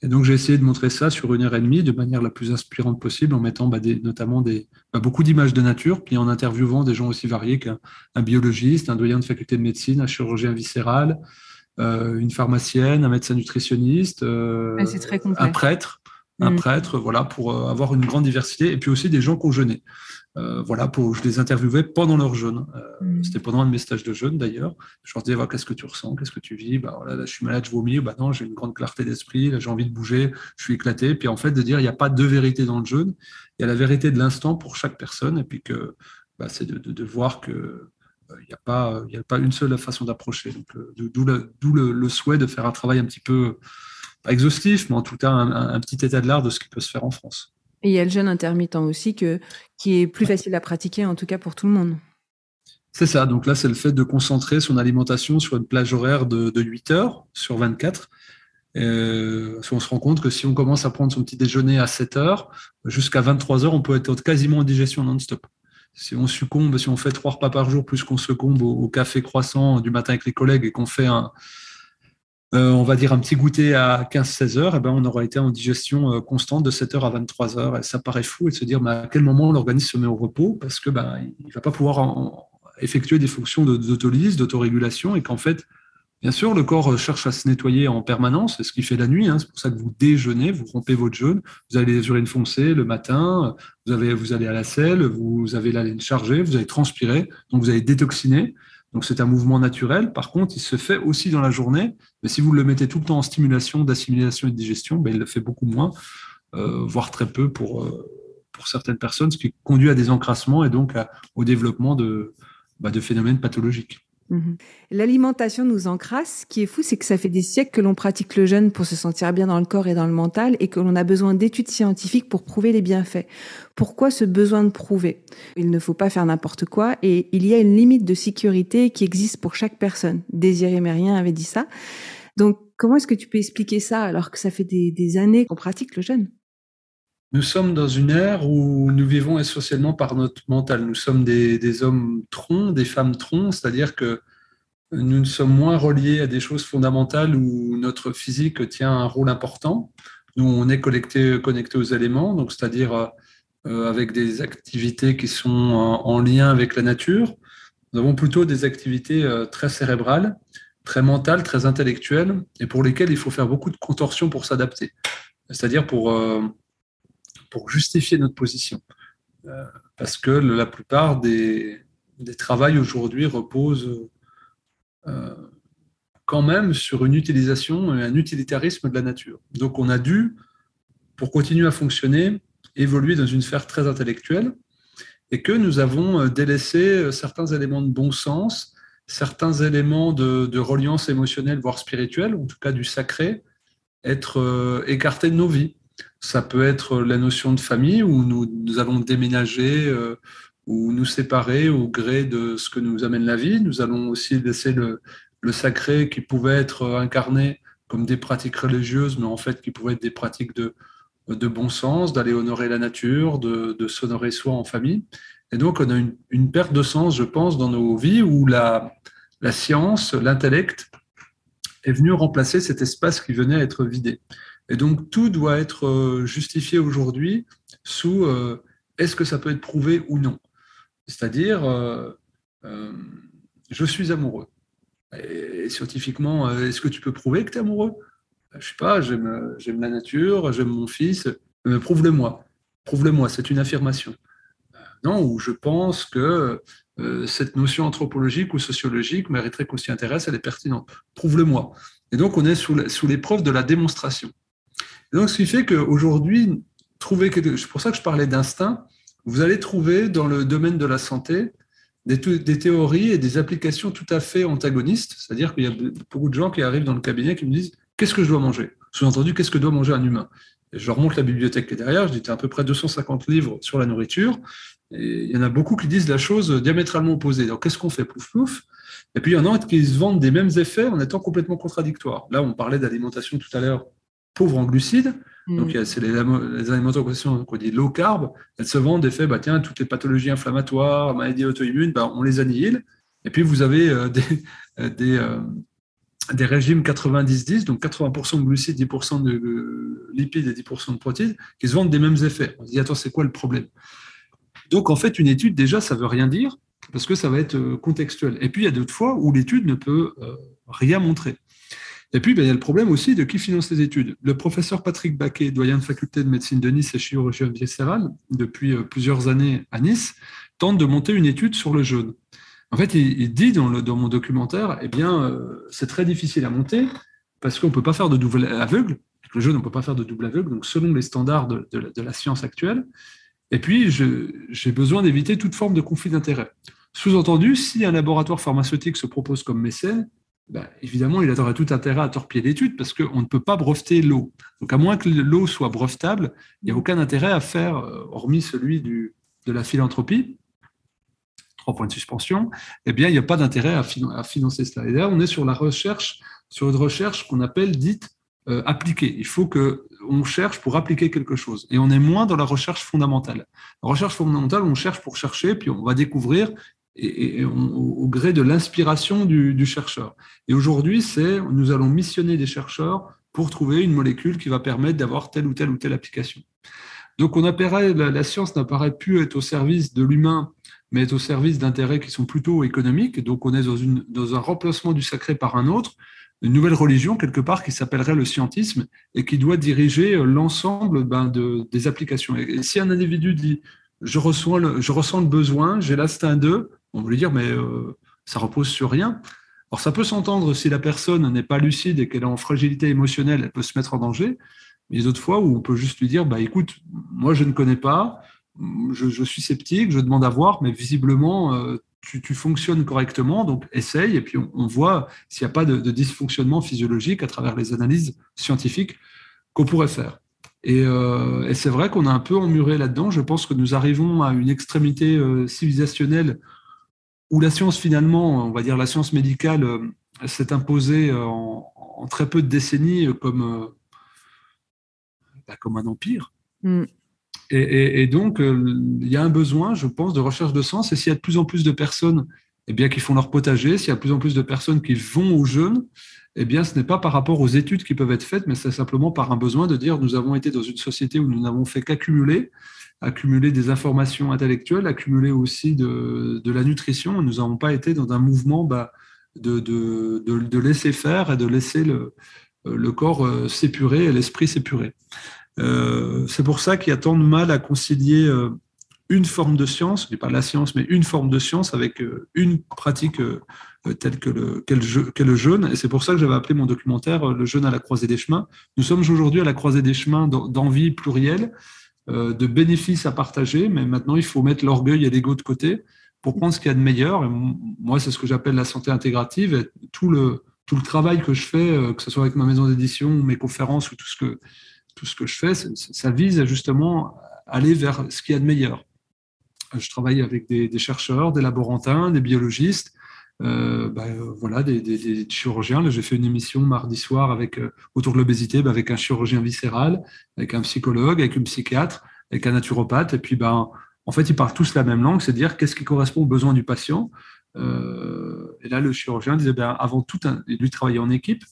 Et donc, j'ai essayé de montrer ça sur une heure et demie de manière la plus inspirante possible, en mettant bah, des, notamment des, bah, beaucoup d'images de nature, puis en interviewant des gens aussi variés qu'un biologiste, un doyen de faculté de médecine, un chirurgien viscéral, euh, une pharmacienne, un médecin nutritionniste, euh, un prêtre, un mm. prêtre, voilà, pour euh, avoir une grande diversité, et puis aussi des gens qui ont jeûné. Euh, voilà, pour, je les interviewais pendant leur jeûne. Euh, mm. C'était pendant un de mes stages de jeûne d'ailleurs. Je leur disais, qu'est-ce que tu ressens, qu'est-ce que tu vis? Bah, voilà, là, Je suis malade, je vomis. Bah, non, j'ai une grande clarté d'esprit, j'ai envie de bouger, je suis éclaté. Puis en fait, de dire, il n'y a pas de vérité dans le jeûne, il y a la vérité de l'instant pour chaque personne. Et puis que bah, c'est de, de, voir que il n'y a, pas, a pas une seule façon d'approcher. D'où le, le, souhait de faire un travail un petit peu, pas exhaustif, mais en tout cas un petit état de l'art de ce qui peut se faire en France. Et il y a le jeûne intermittent aussi que, qui est plus facile à pratiquer, en tout cas pour tout le monde. C'est ça. Donc là, c'est le fait de concentrer son alimentation sur une plage horaire de, 8 heures sur 24. Euh, on se rend compte que si on commence à prendre son petit déjeuner à 7 heures, jusqu'à 23 heures, on peut être quasiment en digestion non-stop. Si on succombe, si on fait trois repas par jour, plus qu'on succombe au café croissant du matin avec les collègues et qu'on fait un, euh, on va dire un petit goûter à 15-16 heures, et eh ben on aura été en digestion euh, constante de 7 heures à 23 heures. Et ça paraît fou de se dire à quel moment l'organisme se met au repos parce que ben, il va pas pouvoir effectuer des fonctions d'autolyse, d'autorégulation et qu'en fait, bien sûr, le corps cherche à se nettoyer en permanence, c'est ce qu'il fait la nuit. Hein. c'est pour ça que vous déjeunez, vous rompez votre jeûne, vous avez les urines foncées le matin, vous, avez, vous allez à la selle, vous avez la laine chargée, vous allez transpirer, donc vous allez détoxiner. Donc c'est un mouvement naturel. Par contre, il se fait aussi dans la journée. Mais si vous le mettez tout le temps en stimulation d'assimilation et de digestion, ben, il le fait beaucoup moins, euh, voire très peu pour, euh, pour certaines personnes, ce qui conduit à des encrassements et donc au développement de, bah, de phénomènes pathologiques. Mhm. L'alimentation nous encrasse. Ce qui est fou, c'est que ça fait des siècles que l'on pratique le jeûne pour se sentir bien dans le corps et dans le mental et que l'on a besoin d'études scientifiques pour prouver les bienfaits. Pourquoi ce besoin de prouver? Il ne faut pas faire n'importe quoi et il y a une limite de sécurité qui existe pour chaque personne. Désiré Mérien avait dit ça. Donc, comment est-ce que tu peux expliquer ça alors que ça fait des, années qu'on pratique le jeûne? Nous sommes dans une ère où nous vivons essentiellement par notre mental. Nous sommes des, des hommes troncs, des femmes troncs, c'est-à-dire que nous sommes moins reliés à des choses fondamentales où notre physique tient un rôle important. Nous, on est connecté, connecté aux éléments, donc c'est-à-dire euh, avec des activités qui sont en, lien avec la nature. Nous avons plutôt des activités euh, très cérébrales, très mentales, très intellectuelles, et pour lesquelles il faut faire beaucoup de contorsions pour s'adapter, c'est-à-dire pour, euh, pour justifier notre position. parce que la plupart des, des travails aujourd'hui reposent euh, quand même sur une utilisation et un utilitarisme de la nature. Donc on a dû, pour continuer à fonctionner, évoluer dans une sphère très intellectuelle. et que nous avons délaissé certains éléments de bon sens, certains éléments de, reliance émotionnelle, voire spirituelle, en tout cas du sacré, être écartés de nos vies. Ça peut être la notion de famille où nous, allons déménager ou nous séparer au gré de ce que nous amène la vie. Nous allons aussi laisser le, sacré qui pouvait être incarné comme des pratiques religieuses, mais en fait qui pouvaient être des pratiques de, bon sens, d'aller honorer la nature, de, de s'honorer soi en famille. Et donc on a une, perte de sens, je pense, dans nos vies où la science, l'intellect est venu remplacer cet espace qui venait à être vidé. Et donc tout doit être euh, justifié aujourd'hui sous euh, est-ce que ça peut être prouvé ou non. C'est-à-dire, euh, je suis amoureux. Et scientifiquement, est-ce que tu peux prouver que tu es amoureux Je sais pas, j'aime la nature, j'aime mon fils. Prouve-le-moi. Prouve-le-moi, c'est une affirmation. Non, ou je pense que cette notion anthropologique ou sociologique mériterait qu'on s'y intéresse, elle est pertinente. Prouve-le-moi. Et donc, on est sous l'épreuve de la démonstration. Donc, ce qui fait qu'aujourd'hui, trouver quelque... c'est pour ça que je parlais d'instinct, vous allez trouver dans le domaine de la santé des, théories et des applications tout à fait antagonistes. C'est-à-dire qu'il y a beaucoup de gens qui arrivent dans le cabinet qui me disent Qu'est-ce que je dois manger? Sous-entendu, qu'est-ce que doit manger un humain? Et Je leur montre la bibliothèque qui est derrière. Je dis as à peu près 250 livres sur la nourriture. Il y en a beaucoup qui disent la chose diamétralement opposée. Donc, qu'est-ce qu'on fait? Plouf, plouf. Et puis, il y en a qui se vendent des mêmes effets en étant complètement contradictoires. Là, on parlait d'alimentation tout à l'heure pauvre en glucides. Donc, mm. c'est les, les alimentations qu'on dit low carb. Elles se vendent des faits, bah, tiens, toutes les pathologies inflammatoires, maladies auto-immunes, bah, on les annihile. Et puis, vous avez euh, [LAUGHS] des, euh, des, euh, des, régimes 90-10, donc 80% de glucides, 10% de lipides et 10% de protéines, qui se vendent des mêmes effets. On se dit, attends, c'est quoi le problème? Donc, en fait, une étude, déjà, ça ne veut rien dire, parce que ça va être contextuel. Et puis, il y a d'autres fois où l'étude ne peut rien montrer. Et puis, ben, il y a le problème aussi de qui finance les études. Le professeur Patrick Baquet, doyen de faculté de médecine de Nice et chirurgien viscéral, depuis euh, plusieurs années à Nice, tente de monter une étude sur le jeûne. En fait, il, dit dans, le, mon documentaire, eh bien, euh, c'est très difficile à monter parce qu'on ne peut pas faire de double aveugle. Le jeûne, on ne peut pas faire de double aveugle, donc selon les standards de, la science actuelle. Et puis, j'ai besoin d'éviter toute forme de conflit d'intérêt. Sous-entendu, si un laboratoire pharmaceutique se propose comme mécène, ben, évidemment, il aurait tout intérêt à torpiller l'étude parce qu'on ne peut pas breveter l'eau. Donc, à moins que l'eau soit brevetable, il n'y a aucun intérêt à faire, euh, hormis celui de la philanthropie, trois points de suspension, eh bien, il n'y a pas d'intérêt à, financer cela. Et là, on est sur la recherche, sur une recherche qu'on appelle dite euh, appliquée. Il faut qu'on cherche pour appliquer quelque chose. Et on est moins dans la recherche fondamentale. La recherche fondamentale, on cherche pour chercher, puis on va découvrir, et, au gré de l'inspiration du, chercheur. Et aujourd'hui, c'est nous allons missionner des chercheurs pour trouver une molécule qui va permettre d'avoir telle ou telle ou telle application. Donc, on apparaît, la, science n'apparaît plus être au service de l'humain, mais est au service d'intérêts qui sont plutôt économiques. Donc, on est dans, un remplacement du sacré par un autre, une nouvelle religion quelque part qui s'appellerait le scientisme et qui doit diriger l'ensemble ben, de, des applications. Et, si un individu dit je, je ressens le besoin, j'ai l'instinct d'eux, on lui dire, mais euh, ça repose sur rien. Alors, ça peut s'entendre si la personne n'est pas lucide et qu'elle est en fragilité émotionnelle, elle peut se mettre en danger. Mais d'autres fois où on peut juste lui dire, bah, écoute, moi, je ne connais pas, je, suis sceptique, je demande à voir, mais visiblement, euh, tu, fonctionnes correctement, donc essaye, et puis on, voit s'il n'y a pas de, dysfonctionnement physiologique à travers les analyses scientifiques qu'on pourrait faire. Et, euh, et c'est vrai qu'on a un peu emmuré là-dedans. Je pense que nous arrivons à une extrémité civilisationnelle où la science finalement, on va dire la science médicale, euh, s'est imposée euh, en, très peu de décennies comme, bah, comme un empire. Mm. Et, donc, il y a un besoin, je pense, de recherche de sens. Et s'il y a de plus en plus de personnes eh bien, qui font leur potager, s'il y a de plus en plus de personnes qui vont aux jeunes, eh bien, ce n'est pas par rapport aux études qui peuvent être faites, mais c'est simplement par un besoin de dire nous avons été dans une société où nous n'avons fait qu'accumuler accumuler des informations intellectuelles, accumuler aussi de, la nutrition. Nous n'avons pas été dans un mouvement bah, de, de, laisser faire et de laisser le, corps euh, s'épurer et l'esprit s'épurer. Euh, c'est pour ça qu'il y a tant de mal à concilier euh, une forme de science, je dis pas la science, mais une forme de science avec une pratique telle que le, qu'est le jeûne. Et c'est pour ça que j'avais appelé mon documentaire Le jeûne à la croisée des chemins. Nous sommes aujourd'hui à la croisée des chemins d'envie plurielle de bénéfices à partager, mais maintenant il faut mettre l'orgueil et l'ego de côté pour prendre ce qu'il y a de meilleur. moi, c'est ce que j'appelle la santé intégrative. Et tout le, tout le travail que je fais, que ce soit avec ma maison d'édition, mes conférences ou tout ce que, tout ce que je fais, ça vise justement à aller vers ce qu'il y a de meilleur. Je travaille avec des, des chercheurs, des laborantins, des biologistes, euh, bah, voilà, des, chirurgiens. J'ai fait une émission mardi soir avec, euh, autour de l'obésité bah, avec un chirurgien viscéral, avec un psychologue, avec une psychiatre, avec un naturopathe. Et puis, ben, en fait, ils parlent tous la même langue, c'est dire qu'est-ce qui correspond aux besoins du patient. Euh, et là, le chirurgien disait, ben, avant tout, lui travaillait en équipe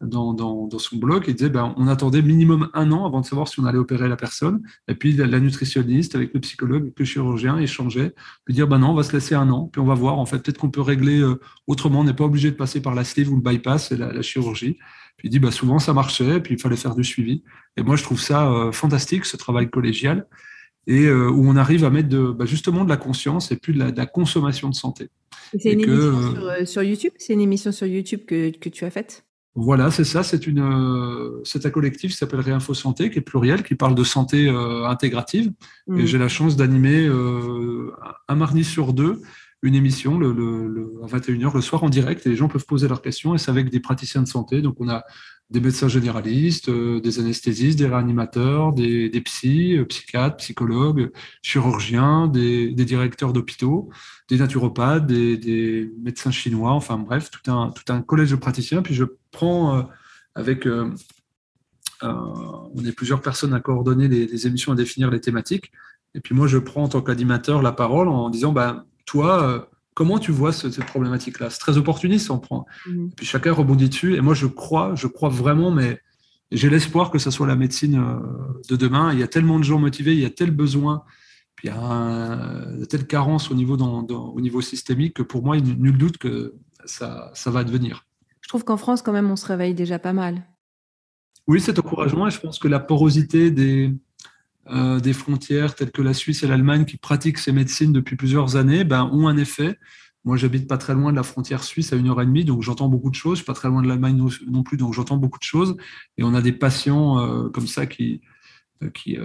dans, dans, son blog, il disait ben, on attendait minimum un an avant de savoir si on allait opérer la personne. Et puis la, nutritionniste avec le psychologue, avec le chirurgien échangeait, puis dire ben non, on va se laisser un an, puis on va voir. En fait, peut-être qu'on peut régler euh, autrement. On n'est pas obligé de passer par la sleeve ou le bypass et la, chirurgie. Puis il dit ben, souvent ça marchait, puis il fallait faire du suivi. Et moi, je trouve ça euh, fantastique, ce travail collégial et euh, où on arrive à mettre de, bah, justement de la conscience et plus de la, consommation de santé. C'est une émission sur, YouTube? C'est une émission sur YouTube que tu as faite? Voilà, c'est ça. C'est une, euh, c'est un collectif qui s'appelle Réinfo Santé, qui est pluriel, qui parle de santé euh, intégrative. Et mmh. j'ai la chance d'animer euh, un mardi sur deux une émission le, le, à 21h le soir en direct et les gens peuvent poser leurs questions et c'est avec des praticiens de santé. Donc on a des médecins généralistes, euh, des anesthésistes, des réanimateurs, des, des psys, euh, psychiatres, psychologues, chirurgiens, des, des directeurs d'hôpitaux, des naturopathes, des, médecins chinois, enfin bref, tout un, tout un collège de praticiens. Puis je prends euh, avec... On est plusieurs personnes à coordonner les, les, émissions, à définir les thématiques. Et puis moi, je prends en tant qu'animateur la parole en disant, bah, toi, Comment tu vois cette problématique-là? C'est très opportuniste, on prend. Mmh. Puis chacun rebondit dessus. Et moi, je crois, je crois vraiment, mais j'ai l'espoir que ce soit la médecine euh, de demain. Il y a tellement de gens motivés, il y a tel besoin, puis il y a telle carence au niveau, dans, au niveau systémique que pour moi, il n'y a nul doute que ça, ça va devenir. Je trouve qu'en France, quand même, on se réveille déjà pas mal. Oui, c'est encouragement et je pense que la porosité des, euh, des frontières telles que la Suisse et l'Allemagne qui pratiquent ces médecines depuis plusieurs années ben, ont un effet. Moi, j'habite pas très loin de la frontière suisse à une heure et demie, donc j'entends beaucoup de choses. Je suis pas très loin de l'Allemagne non plus, donc j'entends beaucoup de choses. Et on a des patients euh, comme ça qui, euh, qui,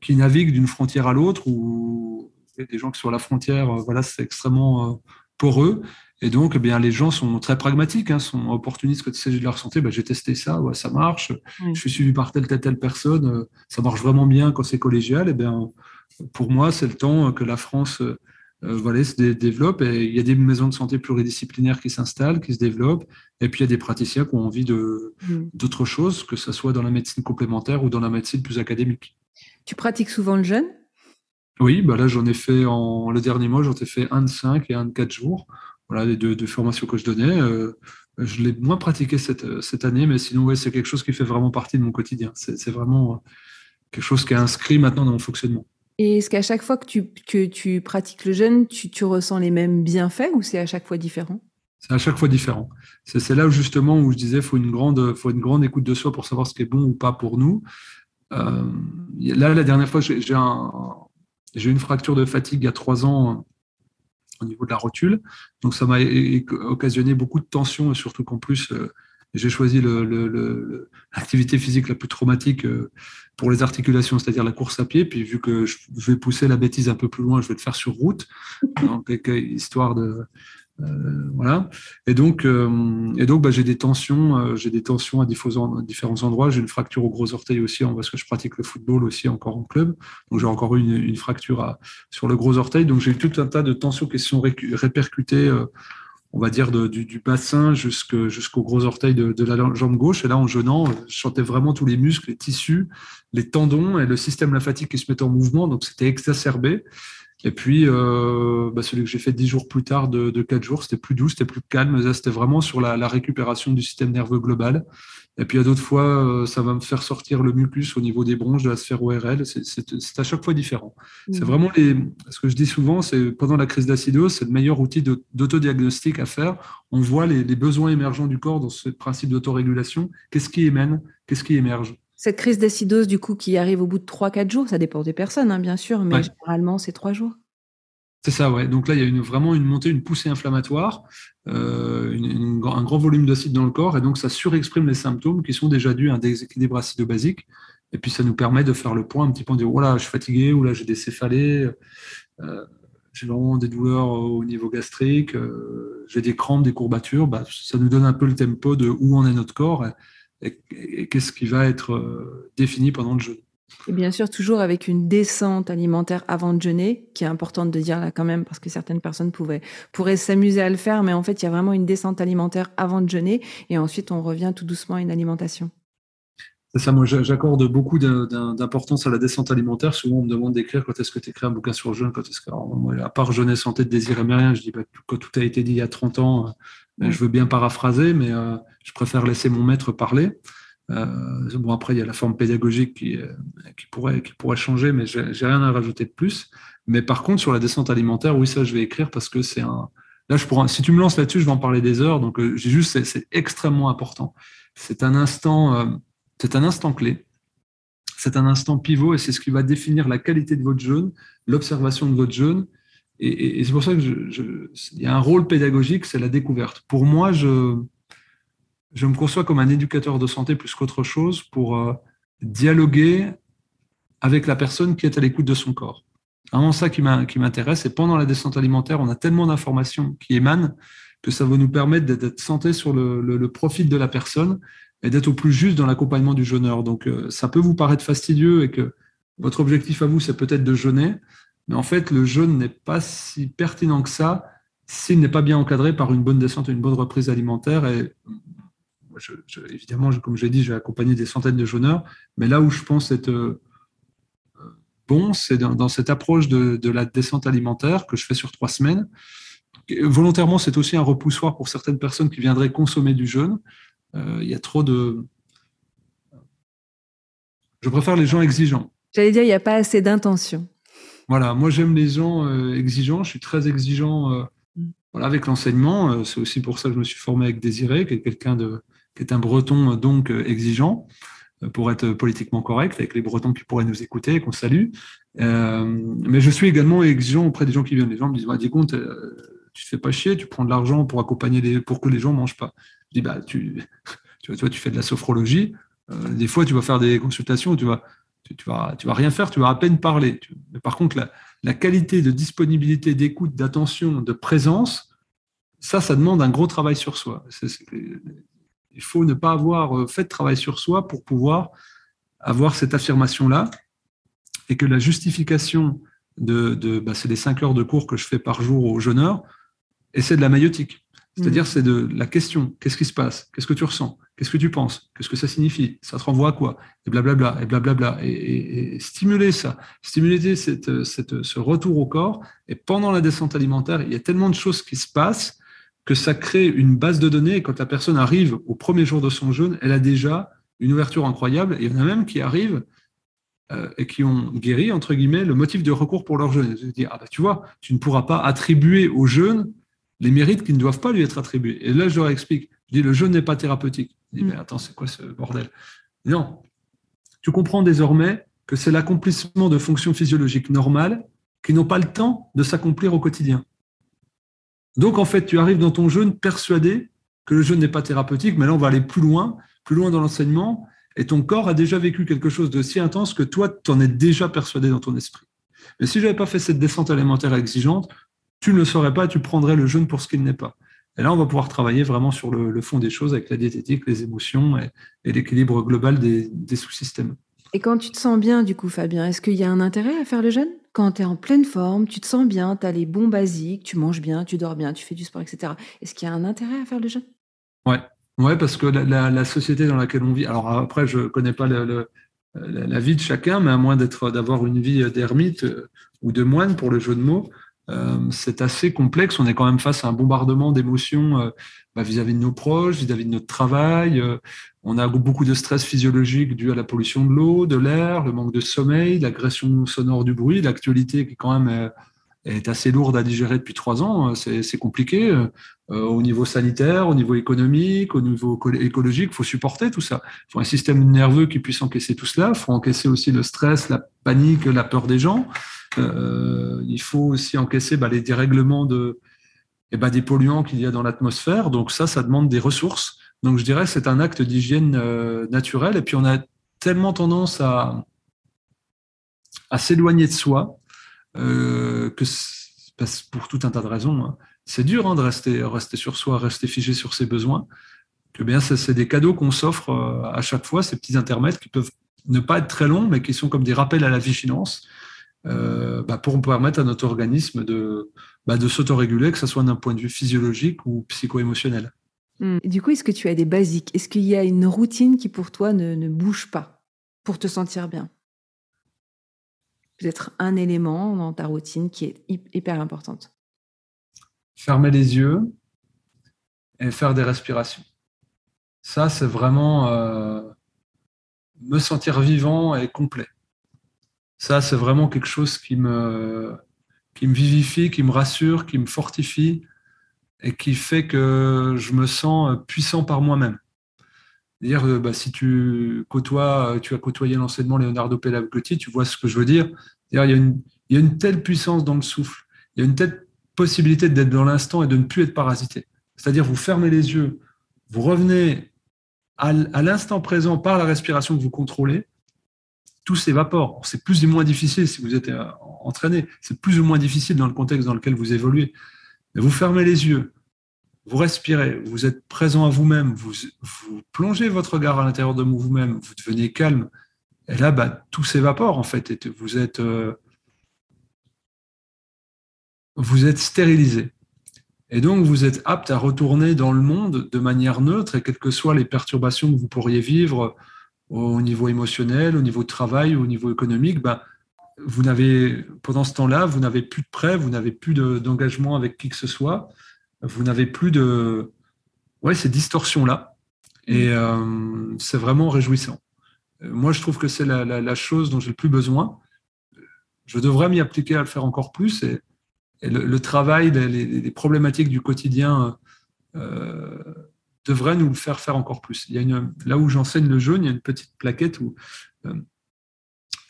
qui naviguent d'une frontière à l'autre, ou des gens qui sont à la frontière, voilà, c'est extrêmement poreux. Et donc, eh bien, les gens sont très pragmatiques, hein, sont opportunistes quand il s'agit de leur santé. Ben, j'ai testé ça, ouais, ça marche. Je suis suivi par telle, telle, telle personne. Euh, ça marche vraiment bien quand c'est collégial. Et eh bien, pour moi, c'est le temps que la France euh, voilà, se développe. Et il y a des maisons de santé pluridisciplinaires qui s'installent, qui se développent. Et puis, il y a des praticiens qui ont envie de, d'autres choses, que ce soit dans la médecine complémentaire ou dans la médecine plus académique. Tu pratiques souvent le jeûne? Oui, bah là, j'en ai fait en le dernier mois, j'en ai fait un de 5 et un de 4 jours voilà, les deux, formations que je donnais. Euh, je l'ai moins pratiqué cette, cette année, mais sinon, ouais, c'est quelque chose qui fait vraiment partie de mon quotidien. C'est vraiment euh, quelque chose qui est inscrit maintenant dans mon fonctionnement. Et est-ce qu'à chaque fois que tu, que tu pratiques le jeûne, tu, tu ressens les mêmes bienfaits ou c'est à chaque fois différent? C'est à chaque fois différent. C'est là où justement où je disais qu'il faut une grande, faut une grande écoute de soi pour savoir ce qui est bon ou pas pour nous. Euh, là, la dernière fois, j'ai un, une fracture de fatigue il y a trois ans au niveau de la rotule. Donc ça m'a occasionné beaucoup de tensions, surtout qu'en plus, euh, j'ai choisi l'activité physique la plus traumatique euh, pour les articulations, c'est-à-dire la course à pied. Puis vu que je vais pousser la bêtise un peu plus loin, je vais le faire sur route, donc, histoire de, voilà. Et donc, euh, donc, bah, j'ai des tensions, euh, j'ai des tensions à différents, endroits. J'ai une fracture au gros orteil aussi, parce que je pratique le football aussi encore en club. Donc, j'ai encore eu une, fracture sur le gros orteil. Donc, j'ai eu tout un tas de tensions qui sont répercutées, on va dire, du, bassin jusqu'au gros orteil de, de, la jambe gauche. Et là, en jeûnant, je sentais vraiment tous les muscles, les tissus, les tendons et le système lymphatique qui se mettent en mouvement. Donc, c'était exacerbé. Et puis, euh, bah, celui que j'ai fait dix jours plus tard de, de quatre jours, c'était plus doux, c'était plus calme. C'était vraiment sur la, la, récupération du système nerveux global. Et puis, à d'autres fois, euh, ça va me faire sortir le mucus au niveau des bronches, de la sphère ORL. C'est à chaque fois différent. C'est mmh. vraiment les. Ce que je dis souvent, c'est pendant la crise d'acidose, c'est le meilleur outil d'autodiagnostic à faire. On voit les, les besoins émergents du corps dans ce principe d'autorégulation. Qu'est-ce qui émène Qu'est-ce qui émerge? Cette crise d'acidose, du coup, qui arrive au bout de 3-4 jours, ça dépend des personnes, hein, bien sûr, mais généralement, c'est 3 jours. C'est ça, ouais. Donc là, il y a une, vraiment une montée, une poussée inflammatoire, euh, un grand volume d'acide dans le corps, et donc ça surexprime les symptômes qui sont déjà dus à un déséquilibre acido-basique. Et puis ça nous permet de faire le point un petit peu, de dire voilà, je suis fatigué, ou là j'ai des céphalées, j'ai vraiment des douleurs au niveau gastrique, j'ai des crampes, des courbatures. Bah, ça nous donne un peu le tempo de où en est notre corps et qu'est-ce qui va être défini pendant le jeûne? Et bien sûr, toujours avec une descente alimentaire avant de jeûner, qui est importante de dire là quand même, parce que certaines personnes pouvaient, pourraient s'amuser à le faire, mais en fait, il y a vraiment une descente alimentaire avant de jeûner, et ensuite on revient tout doucement à une alimentation. C'est ça, moi j'accorde beaucoup d'importance à la descente alimentaire. Souvent on me demande d'écrire quand est-ce que tu écris un bouquin sur le jeûne, quand est-ce que. moi, à part jeûner santé de désir et rien, je dis bah, quand tout a été dit il y a 30 ans, euh, je veux bien paraphraser, mais euh, je préfère laisser mon maître parler. Euh, bon, après, il y a la forme pédagogique qui, euh, qui, pourrait, qui pourrait changer, mais j'ai rien à rajouter de plus. Mais par contre, sur la descente alimentaire, oui, ça, je vais écrire parce que c'est un. Là, je pourrais, si tu me lances là-dessus, je vais en parler des heures. Donc, euh, j'ai juste, c'est extrêmement important. C'est un instant, c'est un instant clé. C'est un instant pivot et c'est ce qui va définir la qualité de votre jeûne, l'observation de votre jeûne. Et, c'est pour ça que y a un rôle pédagogique, c'est la découverte. Pour moi, je, me conçois comme un éducateur de santé plus qu'autre chose pour euh, dialoguer avec la personne qui est à l'écoute de son corps. C'est vraiment ça qui m'intéresse. Et pendant la descente alimentaire, on a tellement d'informations qui émanent que ça va nous permettre d'être santé sur le, profil de la personne et d'être au plus juste dans l'accompagnement du jeûneur. Donc, euh, ça peut vous paraître fastidieux et que votre objectif à vous, c'est peut-être de jeûner. Mais en fait, le jeûne n'est pas si pertinent que ça s'il n'est pas bien encadré par une bonne descente et une bonne reprise alimentaire. Et évidemment, comme je l'ai dit, j'ai accompagné des centaines de jeûneurs, mais là où je pense être euh, bon, c'est dans, cette approche de, la descente alimentaire que je fais sur trois semaines. volontairement, c'est aussi un repoussoir pour certaines personnes qui viendraient consommer du jeûne. Euh, il y a trop de... Je préfère les gens exigeants. J'allais dire, il n'y a pas assez d'intention. Voilà, moi j'aime les gens euh, exigeants, je suis très exigeant mm. voilà, avec l'enseignement. c'est aussi pour ça que je me suis formé avec Désiré, qui est quelqu'un de, qui est un breton donc exigeant, euh, pour être politiquement correct, avec les bretons qui pourraient nous écouter et qu'on salue. Euh, mais je suis également exigeant auprès des gens qui viennent. Les gens me disent, dis compte, euh, tu te fais pas chier, tu prends de l'argent pour accompagner les, pour que les gens mangent pas. Je dis, bah, tu, [LAUGHS] tu, vois, tu fais de la sophrologie. des fois, tu vas faire des consultations, tu vas, tu, vas, tu vas rien faire, tu vas à peine parler. Mais par contre, la, la qualité de disponibilité, d'écoute, d'attention, de présence, ça, ça demande un gros travail sur soi. Il faut ne pas avoir euh, fait de travail sur soi pour pouvoir avoir cette affirmation-là et que la justification de, de bah, c'est les 5 heures de cours que je fais par jour aux jeûneurs, et c'est de la maïotique. C'est-à-dire, mm. c'est de la question. Qu'est-ce qui se passe? Qu'est-ce que tu ressens? Qu'est-ce que tu penses? Qu'est-ce que ça signifie? Ça te renvoie à quoi? Et blablabla, et blablabla. Et, stimuler ça, stimuler cette, cette, ce retour au corps. Et pendant la descente alimentaire, il y a tellement de choses qui se passent que ça crée une base de données et quand la personne arrive au premier jour de son jeûne, elle a déjà une ouverture incroyable. Il y en a même qui arrivent euh, et qui ont guéri, entre guillemets, le motif de recours pour leur jeûne. Dire, ah bah, tu vois, tu ne pourras pas attribuer au jeûne les mérites qui ne doivent pas lui être attribués. Et là, je leur explique, je dis, le jeûne n'est pas thérapeutique. Dis, mm. mais attends, c'est quoi ce bordel? Non, tu comprends désormais que c'est l'accomplissement de fonctions physiologiques normales qui n'ont pas le temps de s'accomplir au quotidien. Donc, en fait, tu arrives dans ton jeûne persuadé que le jeûne n'est pas thérapeutique, mais là, on va aller plus loin, plus loin dans l'enseignement, et ton corps a déjà vécu quelque chose de si intense que toi, tu en es déjà persuadé dans ton esprit. Mais si je n'avais pas fait cette descente alimentaire exigeante, tu ne le saurais pas, tu prendrais le jeûne pour ce qu'il n'est pas. Et là, on va pouvoir travailler vraiment sur le, fond des choses avec la diététique, les émotions et, l'équilibre global des, des sous-systèmes. Et quand tu te sens bien, du coup, Fabien, est-ce qu'il y a un intérêt à faire le jeûne? Quand tu es en pleine forme, tu te sens bien, tu as les bons basiques, tu manges bien, tu dors bien, tu fais du sport, etc. Est-ce qu'il y a un intérêt à faire le jeûne? Ouais. ouais, parce que la, société dans laquelle on vit, alors après, je ne connais pas la vie de chacun, mais à moins d'être, d'avoir une vie d'ermite euh, ou de moine pour le jeu de mots, c'est assez complexe. On est quand même face à un bombardement d'émotions euh, bah, vis-à-vis de nos proches, vis-à-vis de notre travail. Euh, on a beaucoup de stress physiologique dû à la pollution de l'eau, de l'air, le manque de sommeil, l'agression sonore du bruit, l'actualité qui quand même est assez lourde à digérer depuis trois ans. C'est compliqué au niveau sanitaire, au niveau économique, au niveau écologique. Il faut supporter tout ça. Il faut un système nerveux qui puisse encaisser tout cela. Il faut encaisser aussi le stress, la panique, la peur des gens. Euh, il faut aussi encaisser bah, les dérèglements de, eh ben, des polluants qu'il y a dans l'atmosphère. Donc ça, ça demande des ressources. Donc je dirais c'est un acte d'hygiène euh, naturelle. Et puis on a tellement tendance à, à s'éloigner de soi euh, que pour tout un tas de raisons. Hein. C'est dur hein, de rester, rester sur soi, rester figé sur ses besoins. Que bien, c'est des cadeaux qu'on s'offre euh, à chaque fois, ces petits intermèdes qui peuvent ne pas être très longs, mais qui sont comme des rappels à la vigilance euh, bah, pour permettre à notre organisme de, bah, de s'autoréguler, que ce soit d'un point de vue physiologique ou psycho-émotionnel. Hmm. Du coup, est-ce que tu as des basiques? Est-ce qu'il y a une routine qui pour toi ne bouge pas? Pour te sentir bien? Peut-être un élément dans ta routine qui est hyper importante. Fermer les yeux et faire des respirations. Ça, c'est vraiment euh, me sentir vivant et complet. Ça, c'est vraiment quelque chose qui me, qui me vivifie, qui me rassure, qui me fortifie et qui fait que je me sens puissant par moi-même. Dire, euh, bah, si tu côtoies, tu as côtoyé l'enseignement Leonardo Pelagotti, tu vois ce que je veux dire. Il y, a une, il y a une telle puissance dans le souffle, il y a une telle possibilité d'être dans l'instant et de ne plus être parasité. C'est-à-dire, vous fermez les yeux, vous revenez à l'instant présent par la respiration que vous contrôlez, tout s'évapore. C'est plus ou moins difficile si vous êtes euh, entraîné, c'est plus ou moins difficile dans le contexte dans lequel vous évoluez. Mais vous fermez les yeux, vous respirez, vous êtes présent à vous-même, vous, plongez votre regard à l'intérieur de vous-même, vous devenez calme. Et là, bah, tout s'évapore en fait. Et vous êtes, euh, êtes stérilisé. Et donc, vous êtes apte à retourner dans le monde de manière neutre, et quelles que soient les perturbations que vous pourriez vivre au niveau émotionnel, au niveau de travail, au niveau économique, bah, vous n'avez, pendant ce temps-là, vous n'avez plus de prêt, vous n'avez plus d'engagement avec qui que ce soit, vous n'avez plus de, ouais, ces distorsions-là. Et euh, c'est vraiment réjouissant. Euh, moi, je trouve que c'est la, chose dont j'ai le plus besoin. Je devrais m'y appliquer à le faire encore plus. Et, le, travail, les, problématiques du quotidien euh, devraient nous le faire faire encore plus. Il y a une, là où j'enseigne le jaune, il y a une petite plaquette où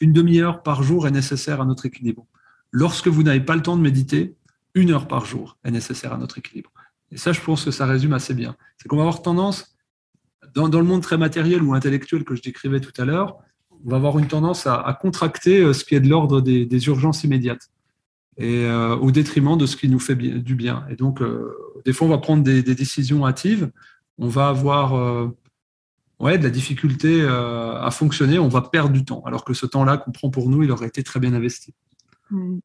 une demi-heure par jour est nécessaire à notre équilibre. Lorsque vous n'avez pas le temps de méditer, une heure par jour est nécessaire à notre équilibre. Et ça, je pense que ça résume assez bien. C'est qu'on va avoir tendance, dans, le monde très matériel ou intellectuel que je décrivais tout à l'heure, on va avoir une tendance à, contracter euh, ce qui est de l'ordre des, urgences immédiates et euh, au détriment de ce qui nous fait du bien. Et donc, euh, des fois, on va prendre des, décisions hâtives, on va avoir ouais, de la difficulté à fonctionner, on va perdre du temps, alors que ce temps-là qu'on prend pour nous, il aurait été très bien investi. Mmh.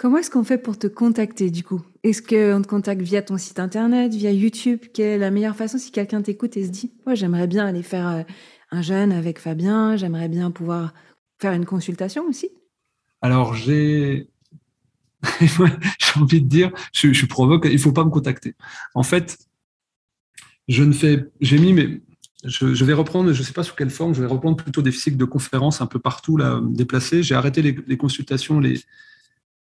Comment est-ce qu'on fait pour te contacter du coup? Est-ce qu'on te contacte via ton site internet, via YouTube? Quelle est la meilleure façon si quelqu'un t'écoute et se dit Moi, j'aimerais bien aller faire euh, un jeûne avec Fabien, j'aimerais bien pouvoir faire une consultation aussi Alors, j'ai. [LAUGHS] j'ai envie de dire, je, je provoque, il ne faut pas me contacter. En fait, je ne fais. J'ai mis mes. Je, vais reprendre, je ne sais pas sous quelle forme, je vais reprendre plutôt des cycles de conférences un peu partout là, déplacés. J'ai arrêté les, les consultations, les,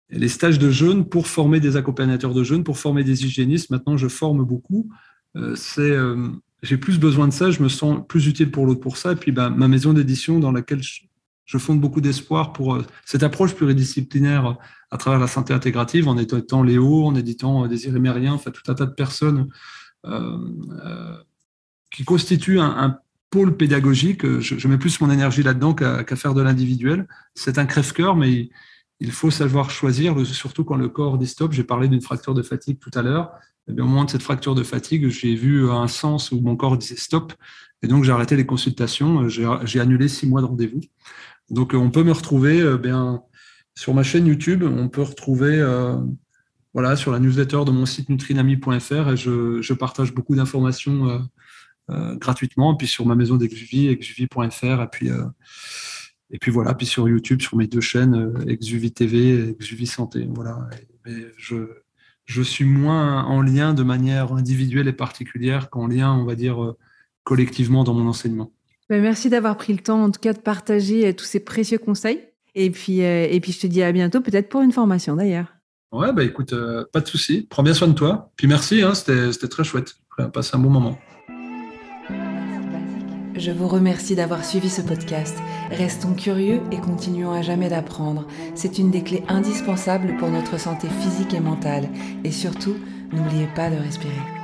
les stages de jeûne pour former des accompagnateurs de jeûne, pour former des hygiénistes. Maintenant, je forme beaucoup. Euh, euh, j'ai plus besoin de ça, je me sens plus utile pour l'autre pour ça. Et puis, bah, ma maison d'édition dans laquelle je, fonde beaucoup d'espoir pour euh, cette approche pluridisciplinaire à travers la santé intégrative, en éditant Léo, en éditant Mérien, enfin tout un tas de personnes qui constituent un, pôle pédagogique. Je, mets plus mon énergie là-dedans qu'à, faire de l'individuel. C'est un crève-cœur, mais faut savoir choisir, surtout quand le corps dit stop. J'ai parlé d'une fracture de fatigue tout à l'heure. Eh au moment de cette fracture de fatigue, j'ai vu un sens où mon corps disait stop. Et donc, j'ai arrêté les consultations. J'ai annulé six mois de rendez-vous. Donc, on peut me retrouver euh, bien, sur ma chaîne YouTube. On peut retrouver euh, voilà, sur la newsletter de mon site nutrinami.fr et je, partage beaucoup d'informations euh, gratuitement. Puis sur ma maison d'Exuvie, exuvie.fr. Et puis et puis voilà, puis sur YouTube, sur mes deux chaînes, euh, Exuvie TV, Exuvie Santé. Voilà. je, je suis moins en lien de manière individuelle et particulière qu'en lien, on va dire, euh, collectivement dans mon enseignement. Ben, merci d'avoir pris le temps, en tout cas, de partager euh, tous ces précieux conseils. Et puis, et puis je te dis à bientôt, peut-être pour une formation d'ailleurs. Ouais, bah écoute, pas de souci. Prends bien soin de toi. Puis merci, hein, c'était très chouette. J'ai passé un bon moment. Je vous remercie d'avoir suivi ce podcast. Restons curieux et continuons à jamais d'apprendre. C'est une des clés indispensables pour notre santé physique et mentale. Et surtout, n'oubliez pas de respirer.